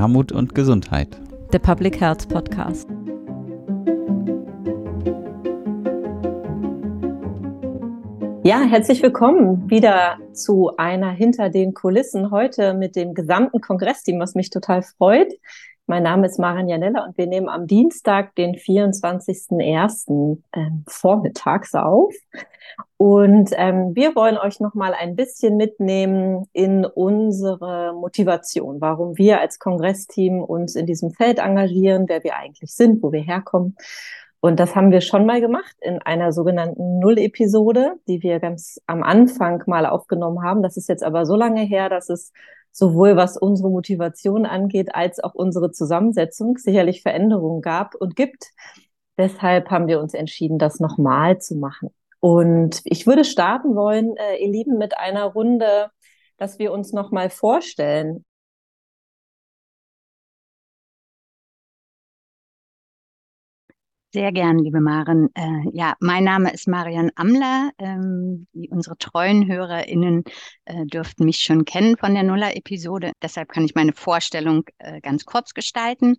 Armut und Gesundheit. Der Public Health Podcast. Ja, herzlich willkommen wieder zu einer Hinter den Kulissen heute mit dem gesamten Kongressteam, was mich total freut. Mein Name ist Maren Janella und wir nehmen am Dienstag, den 24.01. Ähm, vormittags auf. Und ähm, wir wollen euch noch mal ein bisschen mitnehmen in unsere Motivation, warum wir als Kongressteam uns in diesem Feld engagieren, wer wir eigentlich sind, wo wir herkommen und das haben wir schon mal gemacht in einer sogenannten Null-Episode, die wir ganz am Anfang mal aufgenommen haben. Das ist jetzt aber so lange her, dass es sowohl was unsere Motivation angeht, als auch unsere Zusammensetzung sicherlich Veränderungen gab und gibt. Deshalb haben wir uns entschieden, das nochmal zu machen. Und ich würde starten wollen, äh, ihr Lieben, mit einer Runde, dass wir uns nochmal vorstellen. Sehr gern, liebe Maren. Äh, ja, mein Name ist Marian Amler. Ähm, unsere treuen HörerInnen äh, dürften mich schon kennen von der Nuller-Episode. Deshalb kann ich meine Vorstellung äh, ganz kurz gestalten.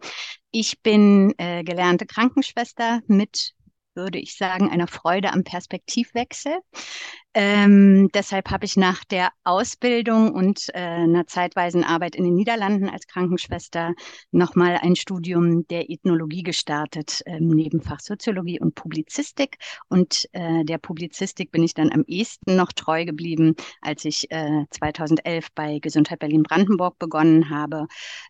Ich bin äh, gelernte Krankenschwester mit würde ich sagen, einer Freude am Perspektivwechsel. Ähm, deshalb habe ich nach der Ausbildung und äh, einer zeitweisen Arbeit in den Niederlanden als Krankenschwester nochmal ein Studium der Ethnologie gestartet, ähm, Nebenfach Soziologie und Publizistik. Und äh, der Publizistik bin ich dann am ehesten noch treu geblieben, als ich äh, 2011 bei Gesundheit Berlin-Brandenburg begonnen habe.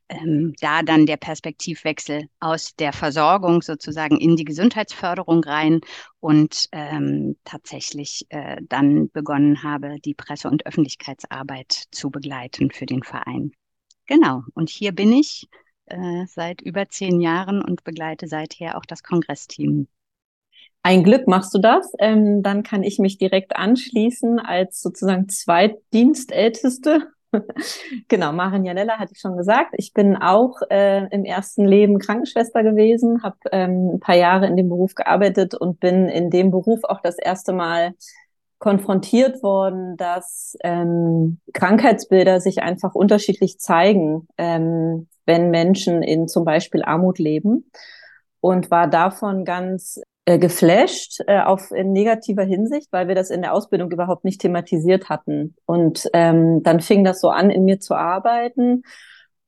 Ähm, da dann der Perspektivwechsel aus der Versorgung sozusagen in die Gesundheitsförderung rein und ähm, tatsächlich äh, dann begonnen habe, die Presse- und Öffentlichkeitsarbeit zu begleiten für den Verein. Genau, und hier bin ich äh, seit über zehn Jahren und begleite seither auch das Kongressteam. Ein Glück machst du das. Ähm, dann kann ich mich direkt anschließen als sozusagen Zweitdienstälteste genau, Maren Janella hatte ich schon gesagt. Ich bin auch äh, im ersten Leben Krankenschwester gewesen, habe ähm, ein paar Jahre in dem Beruf gearbeitet und bin in dem Beruf auch das erste Mal konfrontiert worden, dass ähm, Krankheitsbilder sich einfach unterschiedlich zeigen, ähm, wenn Menschen in zum Beispiel Armut leben und war davon ganz äh, geflasht äh, auf in negativer Hinsicht, weil wir das in der Ausbildung überhaupt nicht thematisiert hatten. Und ähm, dann fing das so an, in mir zu arbeiten.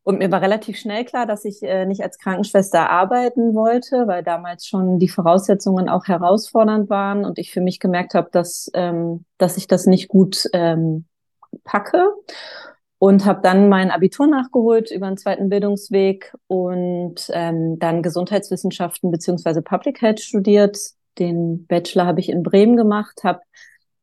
Und mir war relativ schnell klar, dass ich äh, nicht als Krankenschwester arbeiten wollte, weil damals schon die Voraussetzungen auch herausfordernd waren und ich für mich gemerkt habe, dass, ähm, dass ich das nicht gut ähm, packe und habe dann mein Abitur nachgeholt über einen zweiten Bildungsweg und ähm, dann Gesundheitswissenschaften beziehungsweise Public Health studiert. Den Bachelor habe ich in Bremen gemacht, habe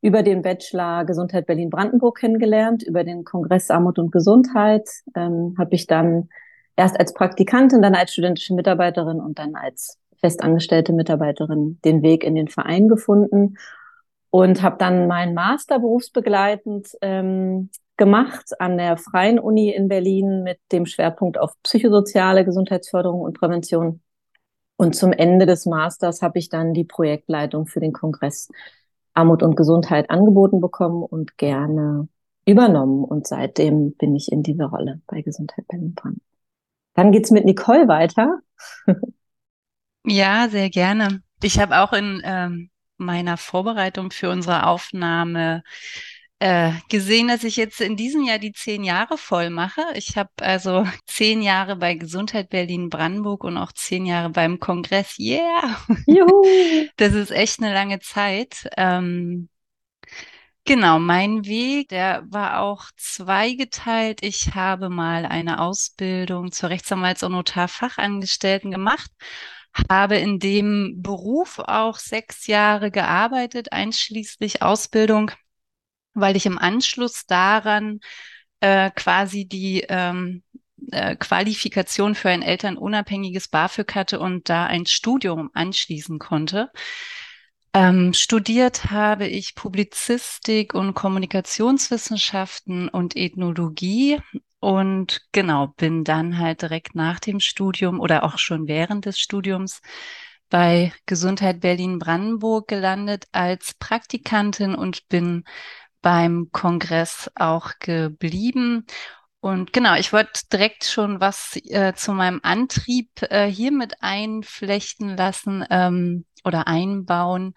über den Bachelor Gesundheit Berlin-Brandenburg kennengelernt, über den Kongress Armut und Gesundheit ähm, habe ich dann erst als Praktikantin, dann als studentische Mitarbeiterin und dann als festangestellte Mitarbeiterin den Weg in den Verein gefunden und habe dann meinen Master berufsbegleitend ähm, gemacht an der Freien Uni in Berlin mit dem Schwerpunkt auf psychosoziale Gesundheitsförderung und Prävention. Und zum Ende des Masters habe ich dann die Projektleitung für den Kongress Armut und Gesundheit angeboten bekommen und gerne übernommen. Und seitdem bin ich in dieser Rolle bei Gesundheit Berlin dran. Dann geht's mit Nicole weiter. ja, sehr gerne. Ich habe auch in ähm, meiner Vorbereitung für unsere Aufnahme äh, gesehen, dass ich jetzt in diesem Jahr die zehn Jahre voll mache. Ich habe also zehn Jahre bei Gesundheit Berlin Brandenburg und auch zehn Jahre beim Kongress. Yeah! Juhu. Das ist echt eine lange Zeit. Ähm, Genau, mein Weg, der war auch zweigeteilt. Ich habe mal eine Ausbildung zur Rechtsanwalts- und Notarfachangestellten gemacht, habe in dem Beruf auch sechs Jahre gearbeitet, einschließlich Ausbildung weil ich im Anschluss daran äh, quasi die ähm, äh, Qualifikation für ein elternunabhängiges BAföG hatte und da ein Studium anschließen konnte. Ähm, studiert habe ich Publizistik und Kommunikationswissenschaften und Ethnologie und genau bin dann halt direkt nach dem Studium oder auch schon während des Studiums bei Gesundheit Berlin Brandenburg gelandet als Praktikantin und bin beim Kongress auch geblieben Und genau, ich wollte direkt schon was äh, zu meinem Antrieb äh, hier mit einflechten lassen ähm, oder einbauen.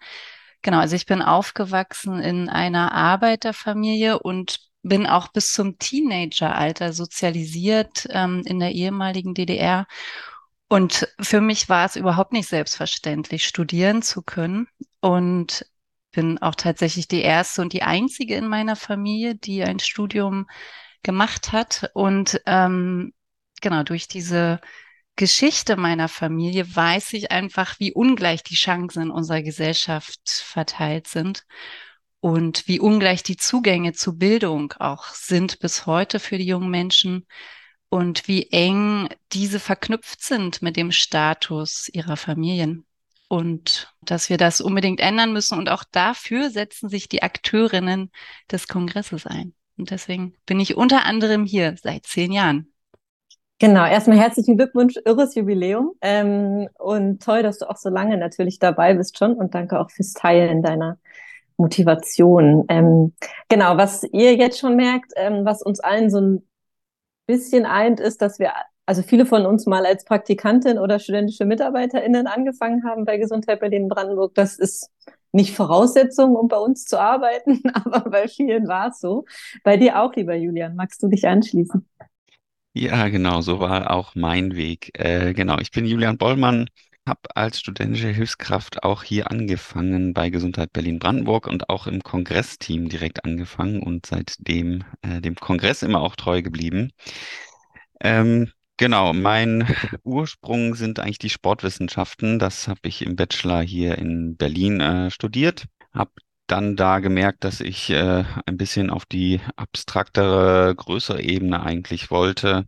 Genau, also ich bin aufgewachsen in einer Arbeiterfamilie und bin auch bis zum Teenageralter sozialisiert ähm, in der ehemaligen DDR. Und für mich war es überhaupt nicht selbstverständlich, studieren zu können. Und bin auch tatsächlich die erste und die einzige in meiner Familie, die ein Studium gemacht hat. Und ähm, genau durch diese Geschichte meiner Familie weiß ich einfach, wie ungleich die Chancen in unserer Gesellschaft verteilt sind und wie ungleich die Zugänge zu Bildung auch sind bis heute für die jungen Menschen und wie eng diese verknüpft sind mit dem Status ihrer Familien. Und dass wir das unbedingt ändern müssen. Und auch dafür setzen sich die Akteurinnen des Kongresses ein. Und deswegen bin ich unter anderem hier seit zehn Jahren. Genau, erstmal herzlichen Glückwunsch, irres Jubiläum. Ähm, und toll, dass du auch so lange natürlich dabei bist schon. Und danke auch fürs Teilen deiner Motivation. Ähm, genau, was ihr jetzt schon merkt, ähm, was uns allen so ein bisschen eint, ist, dass wir, also viele von uns mal als Praktikantin oder studentische MitarbeiterInnen angefangen haben bei Gesundheit Berlin-Brandenburg. Das ist nicht Voraussetzung, um bei uns zu arbeiten, aber bei vielen war es so. Bei dir auch, lieber Julian. Magst du dich anschließen? Ja, genau, so war auch mein Weg. Äh, genau, ich bin Julian Bollmann, habe als studentische Hilfskraft auch hier angefangen bei Gesundheit Berlin-Brandenburg und auch im Kongressteam direkt angefangen und seitdem äh, dem Kongress immer auch treu geblieben. Ähm, genau, mein Ursprung sind eigentlich die Sportwissenschaften. Das habe ich im Bachelor hier in Berlin äh, studiert, habe dann da gemerkt, dass ich äh, ein bisschen auf die abstraktere, größere Ebene eigentlich wollte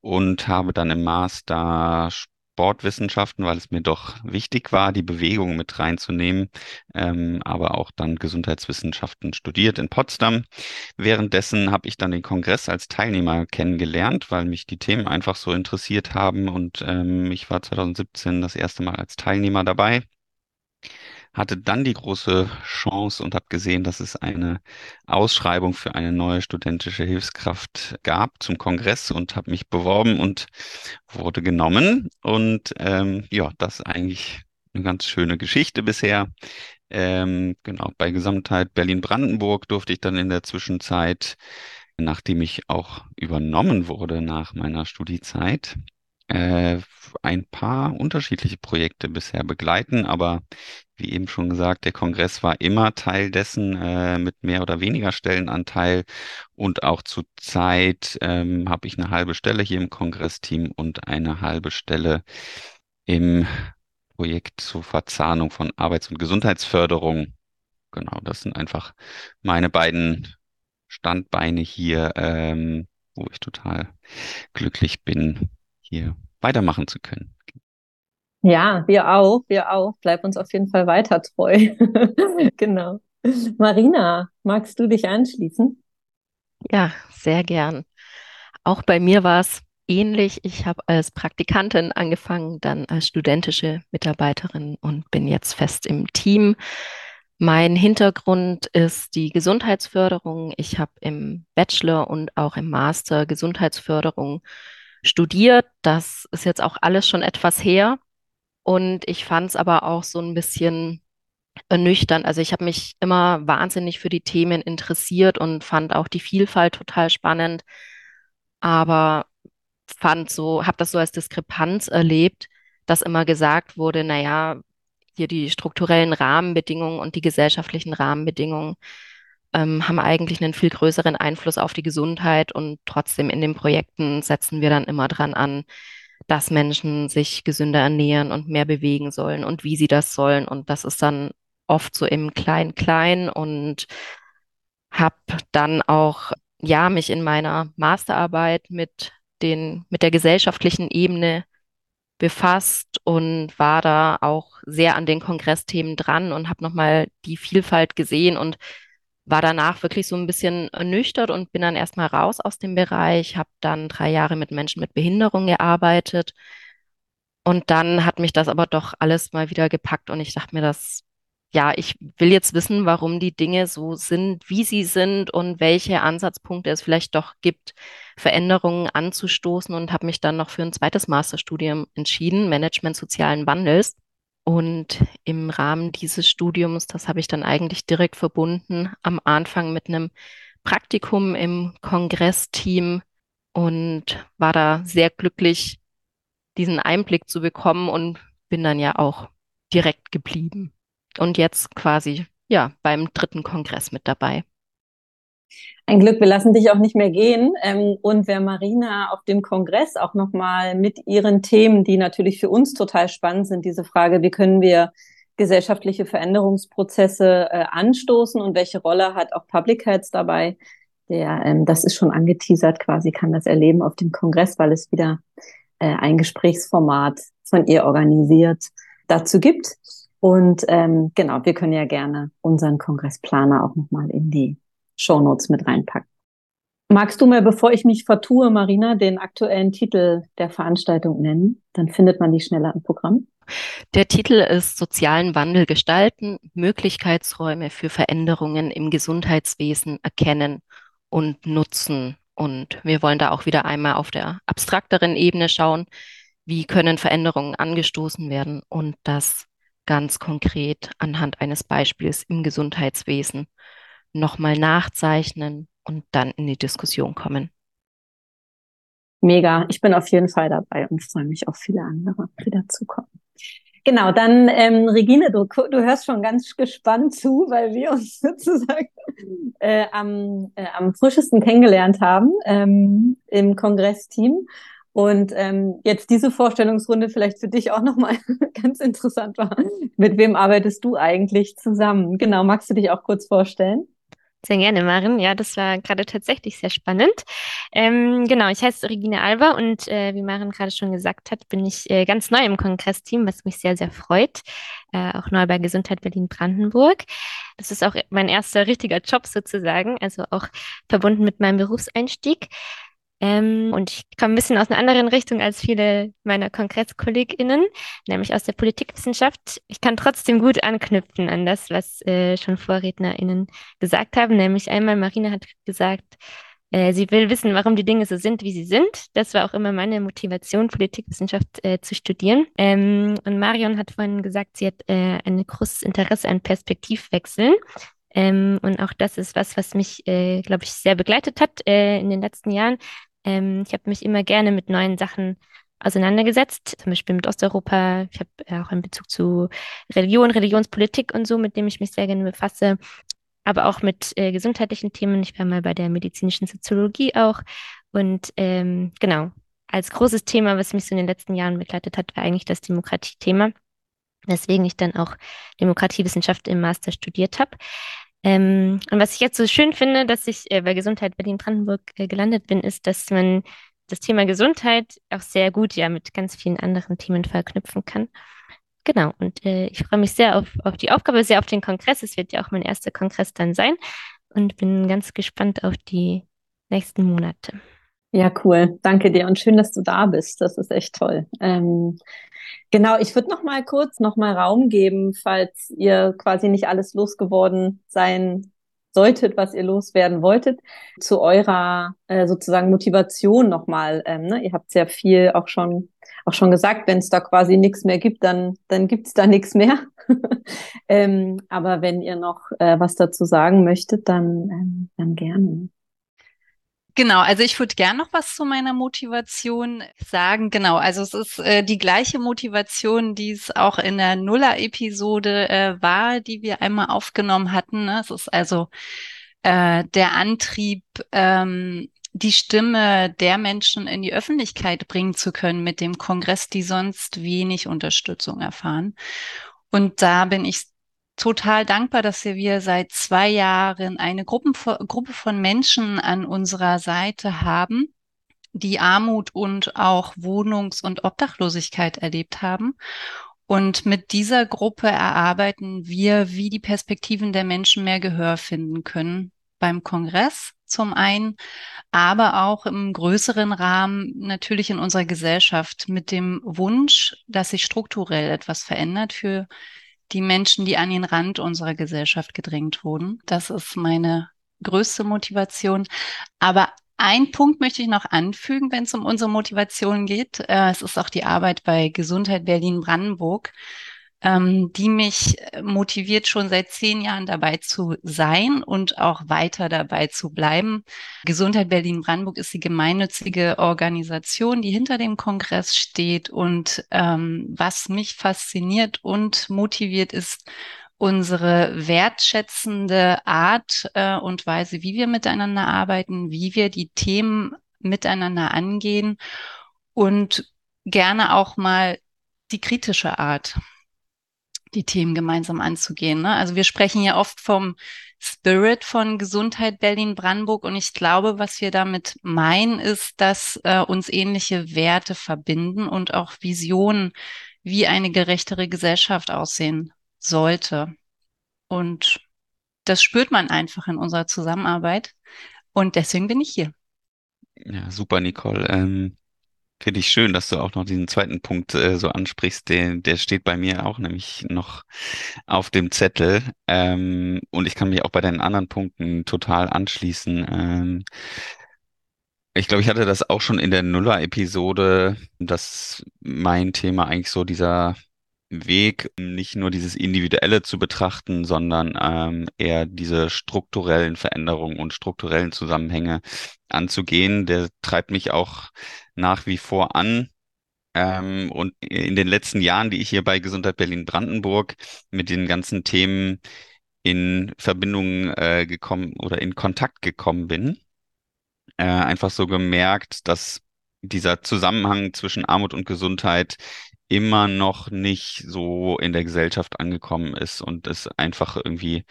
und habe dann im Master Sportwissenschaften, weil es mir doch wichtig war, die Bewegung mit reinzunehmen, ähm, aber auch dann Gesundheitswissenschaften studiert in Potsdam. Währenddessen habe ich dann den Kongress als Teilnehmer kennengelernt, weil mich die Themen einfach so interessiert haben und ähm, ich war 2017 das erste Mal als Teilnehmer dabei hatte dann die große Chance und habe gesehen, dass es eine Ausschreibung für eine neue studentische Hilfskraft gab zum Kongress und habe mich beworben und wurde genommen. Und ähm, ja, das ist eigentlich eine ganz schöne Geschichte bisher. Ähm, genau, bei Gesamtheit Berlin-Brandenburg durfte ich dann in der Zwischenzeit, nachdem ich auch übernommen wurde nach meiner Studiezeit, äh, ein paar unterschiedliche Projekte bisher begleiten, aber wie eben schon gesagt, der Kongress war immer Teil dessen äh, mit mehr oder weniger Stellenanteil und auch zur Zeit ähm, habe ich eine halbe Stelle hier im Kongressteam und eine halbe Stelle im Projekt zur Verzahnung von Arbeits- und Gesundheitsförderung. Genau, das sind einfach meine beiden Standbeine hier, ähm, wo ich total glücklich bin, hier weitermachen zu können. Ja, wir auch, wir auch. Bleib uns auf jeden Fall weiter treu. genau. Marina, magst du dich anschließen? Ja, sehr gern. Auch bei mir war es ähnlich. Ich habe als Praktikantin angefangen, dann als studentische Mitarbeiterin und bin jetzt fest im Team. Mein Hintergrund ist die Gesundheitsförderung. Ich habe im Bachelor und auch im Master Gesundheitsförderung studiert. Das ist jetzt auch alles schon etwas her. Und ich fand es aber auch so ein bisschen ernüchternd. Also ich habe mich immer wahnsinnig für die Themen interessiert und fand auch die Vielfalt total spannend. Aber fand so, habe das so als Diskrepanz erlebt, dass immer gesagt wurde, naja, hier die strukturellen Rahmenbedingungen und die gesellschaftlichen Rahmenbedingungen ähm, haben eigentlich einen viel größeren Einfluss auf die Gesundheit und trotzdem in den Projekten setzen wir dann immer dran an, dass Menschen sich gesünder ernähren und mehr bewegen sollen und wie sie das sollen. Und das ist dann oft so im Klein-Klein und habe dann auch, ja, mich in meiner Masterarbeit mit den, mit der gesellschaftlichen Ebene befasst und war da auch sehr an den Kongressthemen dran und habe nochmal die Vielfalt gesehen und war danach wirklich so ein bisschen ernüchtert und bin dann erstmal raus aus dem Bereich, habe dann drei Jahre mit Menschen mit Behinderung gearbeitet. Und dann hat mich das aber doch alles mal wieder gepackt und ich dachte mir, das ja, ich will jetzt wissen, warum die Dinge so sind, wie sie sind und welche Ansatzpunkte es vielleicht doch gibt, Veränderungen anzustoßen und habe mich dann noch für ein zweites Masterstudium entschieden, Management sozialen Wandels. Und im Rahmen dieses Studiums, das habe ich dann eigentlich direkt verbunden, am Anfang mit einem Praktikum im Kongressteam und war da sehr glücklich, diesen Einblick zu bekommen und bin dann ja auch direkt geblieben und jetzt quasi ja beim dritten Kongress mit dabei. Ein Glück, wir lassen dich auch nicht mehr gehen. Ähm, und wer Marina auf dem Kongress auch nochmal mit ihren Themen, die natürlich für uns total spannend sind, diese Frage, wie können wir gesellschaftliche Veränderungsprozesse äh, anstoßen und welche Rolle hat auch Public Health dabei? Der, ähm, das ist schon angeteasert quasi, kann das erleben auf dem Kongress, weil es wieder äh, ein Gesprächsformat von ihr organisiert dazu gibt. Und ähm, genau, wir können ja gerne unseren Kongressplaner auch nochmal in die Shownotes mit reinpacken. Magst du mir, bevor ich mich vertue, Marina, den aktuellen Titel der Veranstaltung nennen? Dann findet man die schneller im Programm. Der Titel ist Sozialen Wandel gestalten, Möglichkeitsräume für Veränderungen im Gesundheitswesen erkennen und nutzen. Und wir wollen da auch wieder einmal auf der abstrakteren Ebene schauen, wie können Veränderungen angestoßen werden und das ganz konkret anhand eines Beispiels im Gesundheitswesen nochmal nachzeichnen und dann in die Diskussion kommen. Mega, ich bin auf jeden Fall dabei und freue mich auf viele andere, die dazukommen. Genau, dann ähm, Regine, du, du hörst schon ganz gespannt zu, weil wir uns sozusagen äh, am, äh, am frischesten kennengelernt haben ähm, im Kongressteam. Und ähm, jetzt diese Vorstellungsrunde vielleicht für dich auch nochmal ganz interessant war. Mit wem arbeitest du eigentlich zusammen? Genau, magst du dich auch kurz vorstellen? Sehr gerne, Maren. Ja, das war gerade tatsächlich sehr spannend. Ähm, genau, ich heiße Regine Alba und äh, wie Maren gerade schon gesagt hat, bin ich äh, ganz neu im Kongressteam, was mich sehr, sehr freut. Äh, auch neu bei Gesundheit Berlin-Brandenburg. Das ist auch mein erster richtiger Job sozusagen, also auch verbunden mit meinem Berufseinstieg. Ähm, und ich komme ein bisschen aus einer anderen Richtung als viele meiner KongresskollegInnen, nämlich aus der Politikwissenschaft. Ich kann trotzdem gut anknüpfen an das, was äh, schon VorrednerInnen gesagt haben, nämlich einmal Marina hat gesagt, äh, sie will wissen, warum die Dinge so sind, wie sie sind. Das war auch immer meine Motivation, Politikwissenschaft äh, zu studieren. Ähm, und Marion hat vorhin gesagt, sie hat äh, ein großes Interesse an Perspektivwechseln. Ähm, und auch das ist was, was mich, äh, glaube ich, sehr begleitet hat äh, in den letzten Jahren. Ähm, ich habe mich immer gerne mit neuen Sachen auseinandergesetzt, zum Beispiel mit Osteuropa. Ich habe äh, auch einen Bezug zu Religion, Religionspolitik und so, mit dem ich mich sehr gerne befasse. Aber auch mit äh, gesundheitlichen Themen. Ich war mal bei der medizinischen Soziologie auch. Und ähm, genau, als großes Thema, was mich so in den letzten Jahren begleitet hat, war eigentlich das Demokratiethema. Weswegen ich dann auch Demokratiewissenschaft im Master studiert habe. Ähm, und was ich jetzt so schön finde, dass ich äh, bei Gesundheit Berlin-Brandenburg äh, gelandet bin, ist, dass man das Thema Gesundheit auch sehr gut ja mit ganz vielen anderen Themen verknüpfen kann. Genau, und äh, ich freue mich sehr auf, auf die Aufgabe, sehr auf den Kongress. Es wird ja auch mein erster Kongress dann sein und bin ganz gespannt auf die nächsten Monate. Ja, cool. Danke dir und schön, dass du da bist. Das ist echt toll. Ähm, Genau, ich würde noch mal kurz noch mal Raum geben, falls ihr quasi nicht alles losgeworden sein solltet, was ihr loswerden wolltet, zu eurer äh, sozusagen Motivation nochmal. Ähm, ne? Ihr habt sehr viel auch schon auch schon gesagt, wenn es da quasi nichts mehr gibt, dann dann gibt's da nichts mehr. ähm, aber wenn ihr noch äh, was dazu sagen möchtet, dann ähm, dann gerne. Genau, also ich würde gern noch was zu meiner Motivation sagen. Genau, also es ist äh, die gleiche Motivation, die es auch in der Nuller-Episode äh, war, die wir einmal aufgenommen hatten. Ne? Es ist also äh, der Antrieb, ähm, die Stimme der Menschen in die Öffentlichkeit bringen zu können mit dem Kongress, die sonst wenig Unterstützung erfahren. Und da bin ich total dankbar, dass wir seit zwei Jahren eine Gruppen, Gruppe von Menschen an unserer Seite haben, die Armut und auch Wohnungs- und Obdachlosigkeit erlebt haben. Und mit dieser Gruppe erarbeiten wir, wie die Perspektiven der Menschen mehr Gehör finden können beim Kongress zum einen, aber auch im größeren Rahmen natürlich in unserer Gesellschaft mit dem Wunsch, dass sich strukturell etwas verändert für die Menschen, die an den Rand unserer Gesellschaft gedrängt wurden. Das ist meine größte Motivation. Aber ein Punkt möchte ich noch anfügen, wenn es um unsere Motivation geht. Äh, es ist auch die Arbeit bei Gesundheit Berlin-Brandenburg ähm, die mich äh, motiviert, schon seit zehn Jahren dabei zu sein und auch weiter dabei zu bleiben. Gesundheit Berlin-Brandenburg ist die gemeinnützige Organisation, die hinter dem Kongress steht. Und ähm, was mich fasziniert und motiviert, ist unsere wertschätzende Art äh, und Weise, wie wir miteinander arbeiten, wie wir die Themen miteinander angehen und gerne auch mal die kritische Art die Themen gemeinsam anzugehen. Ne? Also wir sprechen ja oft vom Spirit von Gesundheit Berlin-Brandenburg und ich glaube, was wir damit meinen, ist, dass äh, uns ähnliche Werte verbinden und auch Visionen, wie eine gerechtere Gesellschaft aussehen sollte. Und das spürt man einfach in unserer Zusammenarbeit und deswegen bin ich hier. Ja, super, Nicole. Ähm, Finde ich schön, dass du auch noch diesen zweiten Punkt äh, so ansprichst. Der, der steht bei mir auch nämlich noch auf dem Zettel. Ähm, und ich kann mich auch bei deinen anderen Punkten total anschließen. Ähm, ich glaube, ich hatte das auch schon in der Nuller-Episode, dass mein Thema eigentlich so dieser Weg, nicht nur dieses Individuelle zu betrachten, sondern ähm, eher diese strukturellen Veränderungen und strukturellen Zusammenhänge anzugehen. Der treibt mich auch nach wie vor an. Ähm, und in den letzten Jahren, die ich hier bei Gesundheit Berlin-Brandenburg mit den ganzen Themen in Verbindung äh, gekommen oder in Kontakt gekommen bin, äh, einfach so gemerkt, dass dieser Zusammenhang zwischen Armut und Gesundheit immer noch nicht so in der Gesellschaft angekommen ist und es einfach irgendwie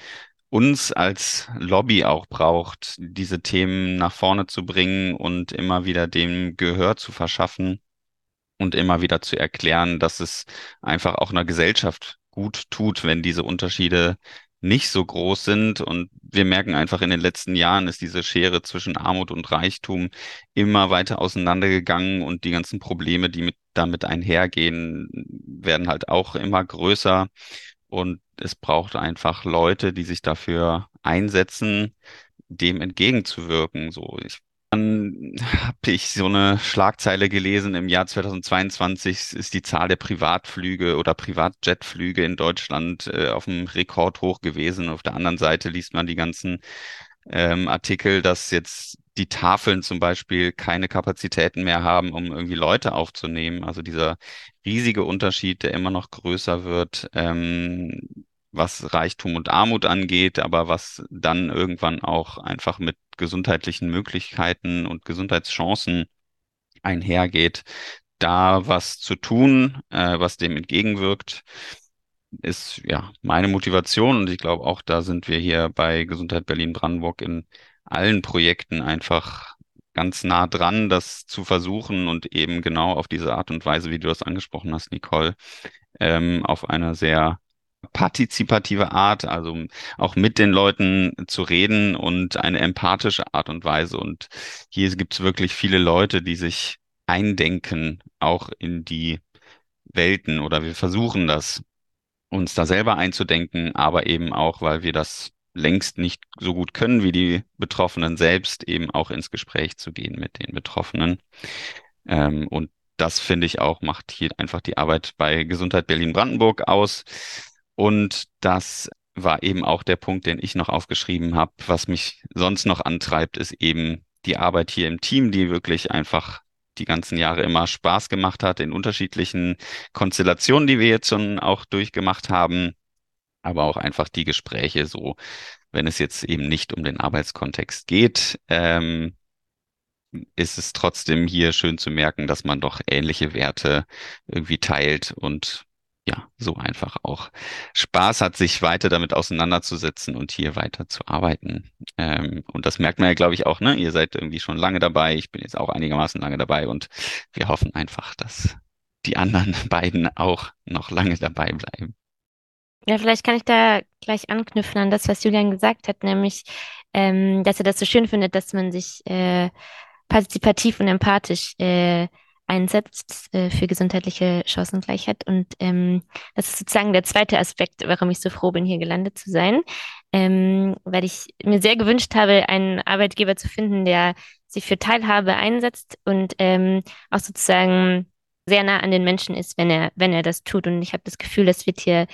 uns als Lobby auch braucht, diese Themen nach vorne zu bringen und immer wieder dem Gehör zu verschaffen und immer wieder zu erklären, dass es einfach auch einer Gesellschaft gut tut, wenn diese Unterschiede nicht so groß sind. Und wir merken einfach in den letzten Jahren ist diese Schere zwischen Armut und Reichtum immer weiter auseinandergegangen und die ganzen Probleme, die mit, damit einhergehen, werden halt auch immer größer. Und es braucht einfach Leute, die sich dafür einsetzen, dem entgegenzuwirken. So, ich dann habe ich so eine Schlagzeile gelesen, im Jahr 2022 ist die Zahl der Privatflüge oder Privatjetflüge in Deutschland äh, auf dem Rekord hoch gewesen. Auf der anderen Seite liest man die ganzen ähm, Artikel, dass jetzt die Tafeln zum Beispiel keine Kapazitäten mehr haben, um irgendwie Leute aufzunehmen. Also dieser riesige Unterschied, der immer noch größer wird, ähm, was Reichtum und Armut angeht, aber was dann irgendwann auch einfach mit gesundheitlichen Möglichkeiten und Gesundheitschancen einhergeht, da was zu tun, äh, was dem entgegenwirkt, ist ja meine Motivation. Und ich glaube auch, da sind wir hier bei Gesundheit Berlin-Brandenburg in allen Projekten einfach ganz nah dran, das zu versuchen und eben genau auf diese Art und Weise, wie du das angesprochen hast, Nicole, ähm, auf einer sehr partizipative Art, also auch mit den Leuten zu reden und eine empathische Art und Weise. Und hier gibt es wirklich viele Leute, die sich eindenken, auch in die Welten oder wir versuchen das, uns da selber einzudenken, aber eben auch, weil wir das längst nicht so gut können wie die Betroffenen selbst, eben auch ins Gespräch zu gehen mit den Betroffenen. Ähm, und das finde ich auch, macht hier einfach die Arbeit bei Gesundheit Berlin-Brandenburg aus. Und das war eben auch der Punkt, den ich noch aufgeschrieben habe. Was mich sonst noch antreibt, ist eben die Arbeit hier im Team, die wirklich einfach die ganzen Jahre immer Spaß gemacht hat in unterschiedlichen Konstellationen, die wir jetzt schon auch durchgemacht haben. Aber auch einfach die Gespräche so, wenn es jetzt eben nicht um den Arbeitskontext geht, ähm, ist es trotzdem hier schön zu merken, dass man doch ähnliche Werte irgendwie teilt und ja, so einfach auch Spaß hat, sich weiter damit auseinanderzusetzen und hier weiter zu arbeiten. Ähm, und das merkt man ja, glaube ich, auch, ne? Ihr seid irgendwie schon lange dabei. Ich bin jetzt auch einigermaßen lange dabei und wir hoffen einfach, dass die anderen beiden auch noch lange dabei bleiben. Ja, vielleicht kann ich da gleich anknüpfen an das, was Julian gesagt hat, nämlich, ähm, dass er das so schön findet, dass man sich äh, partizipativ und empathisch äh, einsetzt äh, für gesundheitliche Chancengleichheit. Und ähm, das ist sozusagen der zweite Aspekt, warum ich so froh bin, hier gelandet zu sein, ähm, weil ich mir sehr gewünscht habe, einen Arbeitgeber zu finden, der sich für Teilhabe einsetzt und ähm, auch sozusagen sehr nah an den Menschen ist, wenn er, wenn er das tut. Und ich habe das Gefühl, das wird hier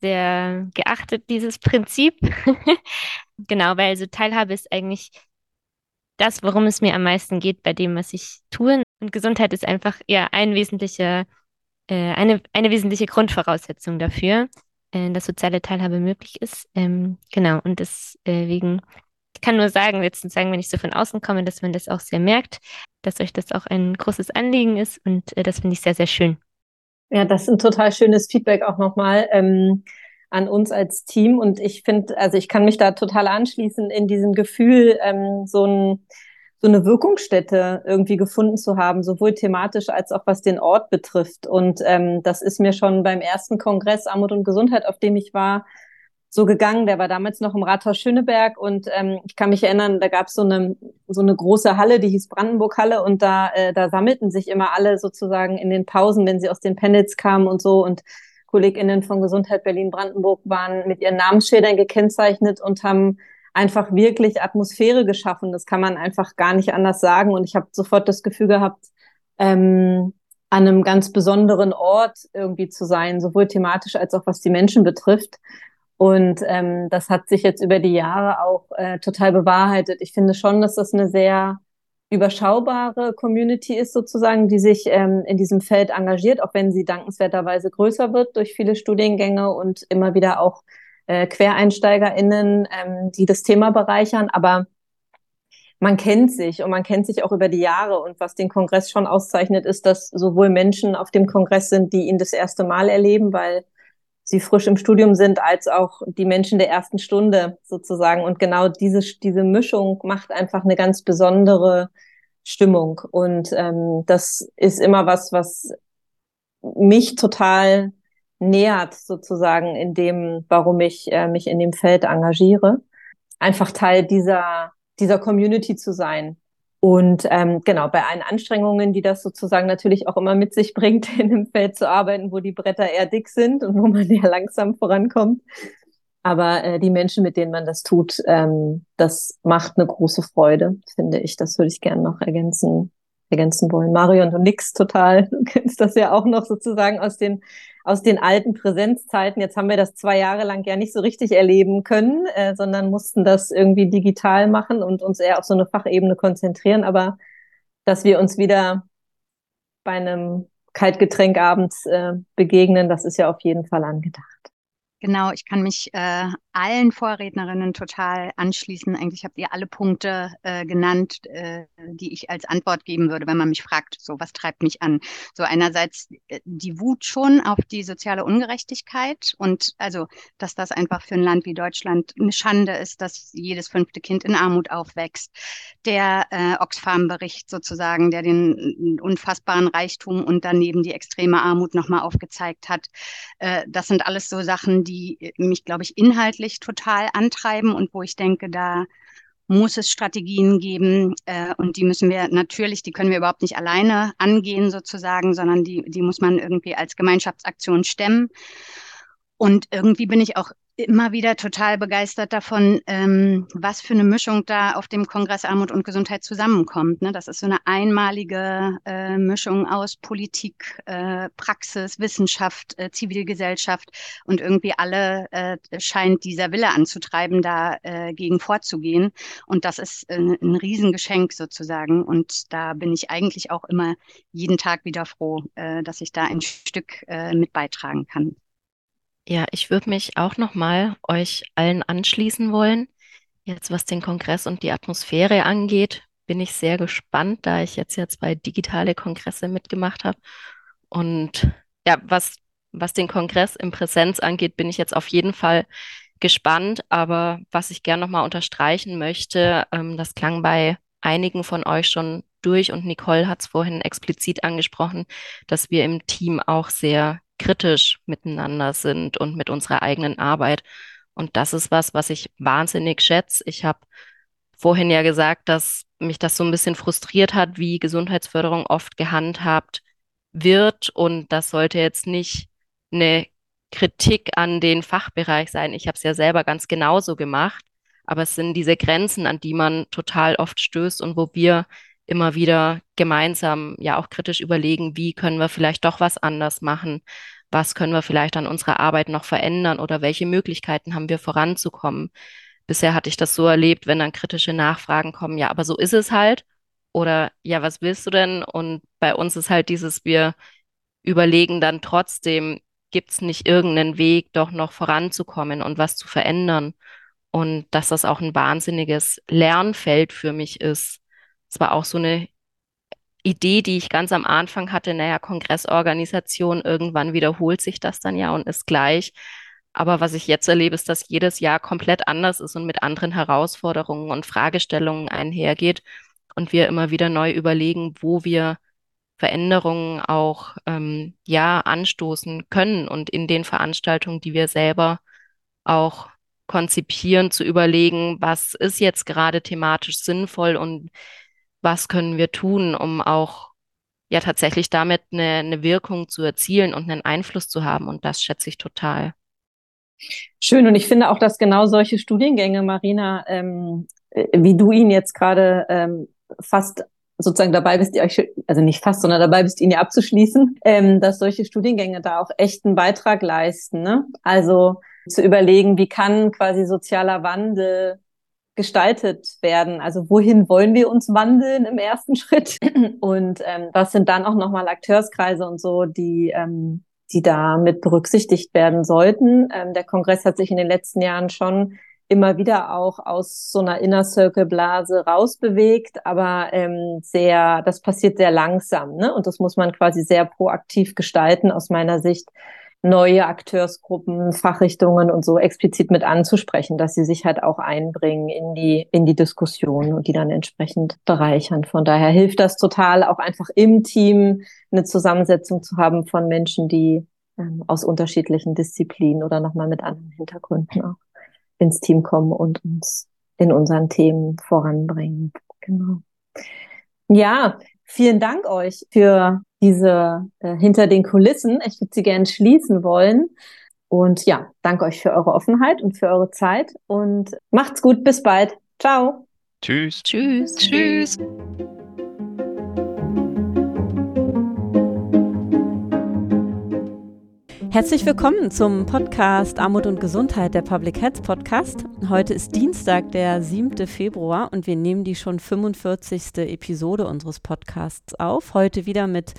sehr geachtet, dieses Prinzip. genau, weil also Teilhabe ist eigentlich das, worum es mir am meisten geht bei dem, was ich tue. Und Gesundheit ist einfach ja ein wesentlicher, äh, eine, eine wesentliche Grundvoraussetzung dafür, äh, dass soziale Teilhabe möglich ist. Ähm, genau, und deswegen, ich kann nur sagen, jetzt sagen, wenn ich so von außen komme, dass man das auch sehr merkt, dass euch das auch ein großes Anliegen ist und äh, das finde ich sehr, sehr schön. Ja, das ist ein total schönes Feedback auch nochmal ähm, an uns als Team. Und ich finde, also ich kann mich da total anschließen in diesem Gefühl, ähm, so ein so eine Wirkungsstätte irgendwie gefunden zu haben, sowohl thematisch als auch was den Ort betrifft. Und ähm, das ist mir schon beim ersten Kongress Armut und Gesundheit, auf dem ich war, so gegangen. Der war damals noch im Rathaus Schöneberg und ähm, ich kann mich erinnern, da gab es so eine so eine große Halle, die hieß Brandenburg Halle und da äh, da sammelten sich immer alle sozusagen in den Pausen, wenn sie aus den Panels kamen und so und KollegInnen von Gesundheit Berlin Brandenburg waren mit ihren Namensschildern gekennzeichnet und haben einfach wirklich Atmosphäre geschaffen. Das kann man einfach gar nicht anders sagen. Und ich habe sofort das Gefühl gehabt, ähm, an einem ganz besonderen Ort irgendwie zu sein, sowohl thematisch als auch was die Menschen betrifft. Und ähm, das hat sich jetzt über die Jahre auch äh, total bewahrheitet. Ich finde schon, dass das eine sehr überschaubare Community ist sozusagen, die sich ähm, in diesem Feld engagiert, auch wenn sie dankenswerterweise größer wird durch viele Studiengänge und immer wieder auch äh, QuereinsteigerInnen, ähm, die das Thema bereichern, aber man kennt sich und man kennt sich auch über die Jahre. Und was den Kongress schon auszeichnet, ist, dass sowohl Menschen auf dem Kongress sind, die ihn das erste Mal erleben, weil sie frisch im Studium sind, als auch die Menschen der ersten Stunde sozusagen. Und genau diese, diese Mischung macht einfach eine ganz besondere Stimmung. Und ähm, das ist immer was, was mich total nähert sozusagen in dem, warum ich äh, mich in dem Feld engagiere. Einfach Teil dieser, dieser Community zu sein. Und ähm, genau, bei allen Anstrengungen, die das sozusagen natürlich auch immer mit sich bringt, in einem Feld zu arbeiten, wo die Bretter eher dick sind und wo man eher langsam vorankommt. Aber äh, die Menschen, mit denen man das tut, ähm, das macht eine große Freude, finde ich. Das würde ich gerne noch ergänzen, ergänzen wollen. Marion, du nix total. Du kennst das ja auch noch sozusagen aus den aus den alten Präsenzzeiten. Jetzt haben wir das zwei Jahre lang ja nicht so richtig erleben können, äh, sondern mussten das irgendwie digital machen und uns eher auf so eine Fachebene konzentrieren. Aber dass wir uns wieder bei einem Kaltgetränkabend äh, begegnen, das ist ja auf jeden Fall angedacht. Genau, ich kann mich äh, allen Vorrednerinnen total anschließen. Eigentlich habt ihr alle Punkte äh, genannt, äh, die ich als Antwort geben würde, wenn man mich fragt, so was treibt mich an. So einerseits äh, die Wut schon auf die soziale Ungerechtigkeit und also, dass das einfach für ein Land wie Deutschland eine Schande ist, dass jedes fünfte Kind in Armut aufwächst. Der äh, Oxfam-Bericht sozusagen, der den unfassbaren Reichtum und daneben die extreme Armut nochmal aufgezeigt hat. Äh, das sind alles so Sachen, die mich, glaube ich, inhaltlich total antreiben und wo ich denke, da muss es Strategien geben äh, und die müssen wir natürlich, die können wir überhaupt nicht alleine angehen sozusagen, sondern die, die muss man irgendwie als Gemeinschaftsaktion stemmen. Und irgendwie bin ich auch immer wieder total begeistert davon, ähm, was für eine Mischung da auf dem Kongress Armut und Gesundheit zusammenkommt. Ne? Das ist so eine einmalige äh, Mischung aus Politik, äh, Praxis, Wissenschaft, äh, Zivilgesellschaft und irgendwie alle äh, scheint dieser Wille anzutreiben, da äh, gegen vorzugehen. Und das ist ein Riesengeschenk sozusagen. Und da bin ich eigentlich auch immer jeden Tag wieder froh, äh, dass ich da ein Stück äh, mit beitragen kann. Ja, ich würde mich auch nochmal euch allen anschließen wollen. Jetzt, was den Kongress und die Atmosphäre angeht, bin ich sehr gespannt, da ich jetzt ja zwei digitale Kongresse mitgemacht habe. Und ja, was, was den Kongress in Präsenz angeht, bin ich jetzt auf jeden Fall gespannt. Aber was ich gerne nochmal unterstreichen möchte, ähm, das klang bei einigen von euch schon durch und Nicole hat es vorhin explizit angesprochen, dass wir im Team auch sehr kritisch miteinander sind und mit unserer eigenen Arbeit. Und das ist was, was ich wahnsinnig schätze. Ich habe vorhin ja gesagt, dass mich das so ein bisschen frustriert hat, wie Gesundheitsförderung oft gehandhabt wird. Und das sollte jetzt nicht eine Kritik an den Fachbereich sein. Ich habe es ja selber ganz genauso gemacht. Aber es sind diese Grenzen, an die man total oft stößt und wo wir immer wieder gemeinsam ja auch kritisch überlegen, wie können wir vielleicht doch was anders machen, was können wir vielleicht an unserer Arbeit noch verändern oder welche Möglichkeiten haben wir voranzukommen. Bisher hatte ich das so erlebt, wenn dann kritische Nachfragen kommen, ja, aber so ist es halt. Oder ja, was willst du denn? Und bei uns ist halt dieses, wir überlegen dann trotzdem, gibt es nicht irgendeinen Weg, doch noch voranzukommen und was zu verändern? Und dass das auch ein wahnsinniges Lernfeld für mich ist. Es war auch so eine Idee, die ich ganz am Anfang hatte, naja, Kongressorganisation, irgendwann wiederholt sich das dann ja und ist gleich. Aber was ich jetzt erlebe, ist, dass jedes Jahr komplett anders ist und mit anderen Herausforderungen und Fragestellungen einhergeht und wir immer wieder neu überlegen, wo wir Veränderungen auch ähm, ja anstoßen können und in den Veranstaltungen, die wir selber auch konzipieren, zu überlegen, was ist jetzt gerade thematisch sinnvoll und was können wir tun, um auch ja tatsächlich damit eine, eine Wirkung zu erzielen und einen Einfluss zu haben. Und das schätze ich total. Schön. Und ich finde auch, dass genau solche Studiengänge, Marina, ähm, äh, wie du ihn jetzt gerade ähm, fast sozusagen dabei bist, also nicht fast, sondern dabei bist, ihn ja abzuschließen, ähm, dass solche Studiengänge da auch echt einen Beitrag leisten. Ne? Also zu überlegen, wie kann quasi sozialer Wandel gestaltet werden. Also wohin wollen wir uns wandeln im ersten Schritt? Und ähm, was sind dann auch nochmal Akteurskreise und so, die ähm, die da mit berücksichtigt werden sollten. Ähm, der Kongress hat sich in den letzten Jahren schon immer wieder auch aus so einer Inner Circle Blase rausbewegt, aber ähm, sehr, das passiert sehr langsam, ne? Und das muss man quasi sehr proaktiv gestalten aus meiner Sicht, neue Akteursgruppen, Fachrichtungen und so explizit mit anzusprechen, dass sie sich halt auch einbringen in die in die Diskussion und die dann entsprechend bereichern. Von daher hilft das total, auch einfach im Team eine Zusammensetzung zu haben von Menschen, die ähm, aus unterschiedlichen Disziplinen oder nochmal mit anderen Hintergründen auch ins Team kommen und uns in unseren Themen voranbringen. Genau. Ja, vielen Dank euch für diese äh, hinter den Kulissen. Ich würde sie gerne schließen wollen. Und ja, danke euch für eure Offenheit und für eure Zeit und macht's gut. Bis bald. Ciao. Tschüss. Tschüss. Tschüss. Herzlich willkommen zum Podcast Armut und Gesundheit, der Public Health Podcast. Heute ist Dienstag, der 7. Februar und wir nehmen die schon 45. Episode unseres Podcasts auf. Heute wieder mit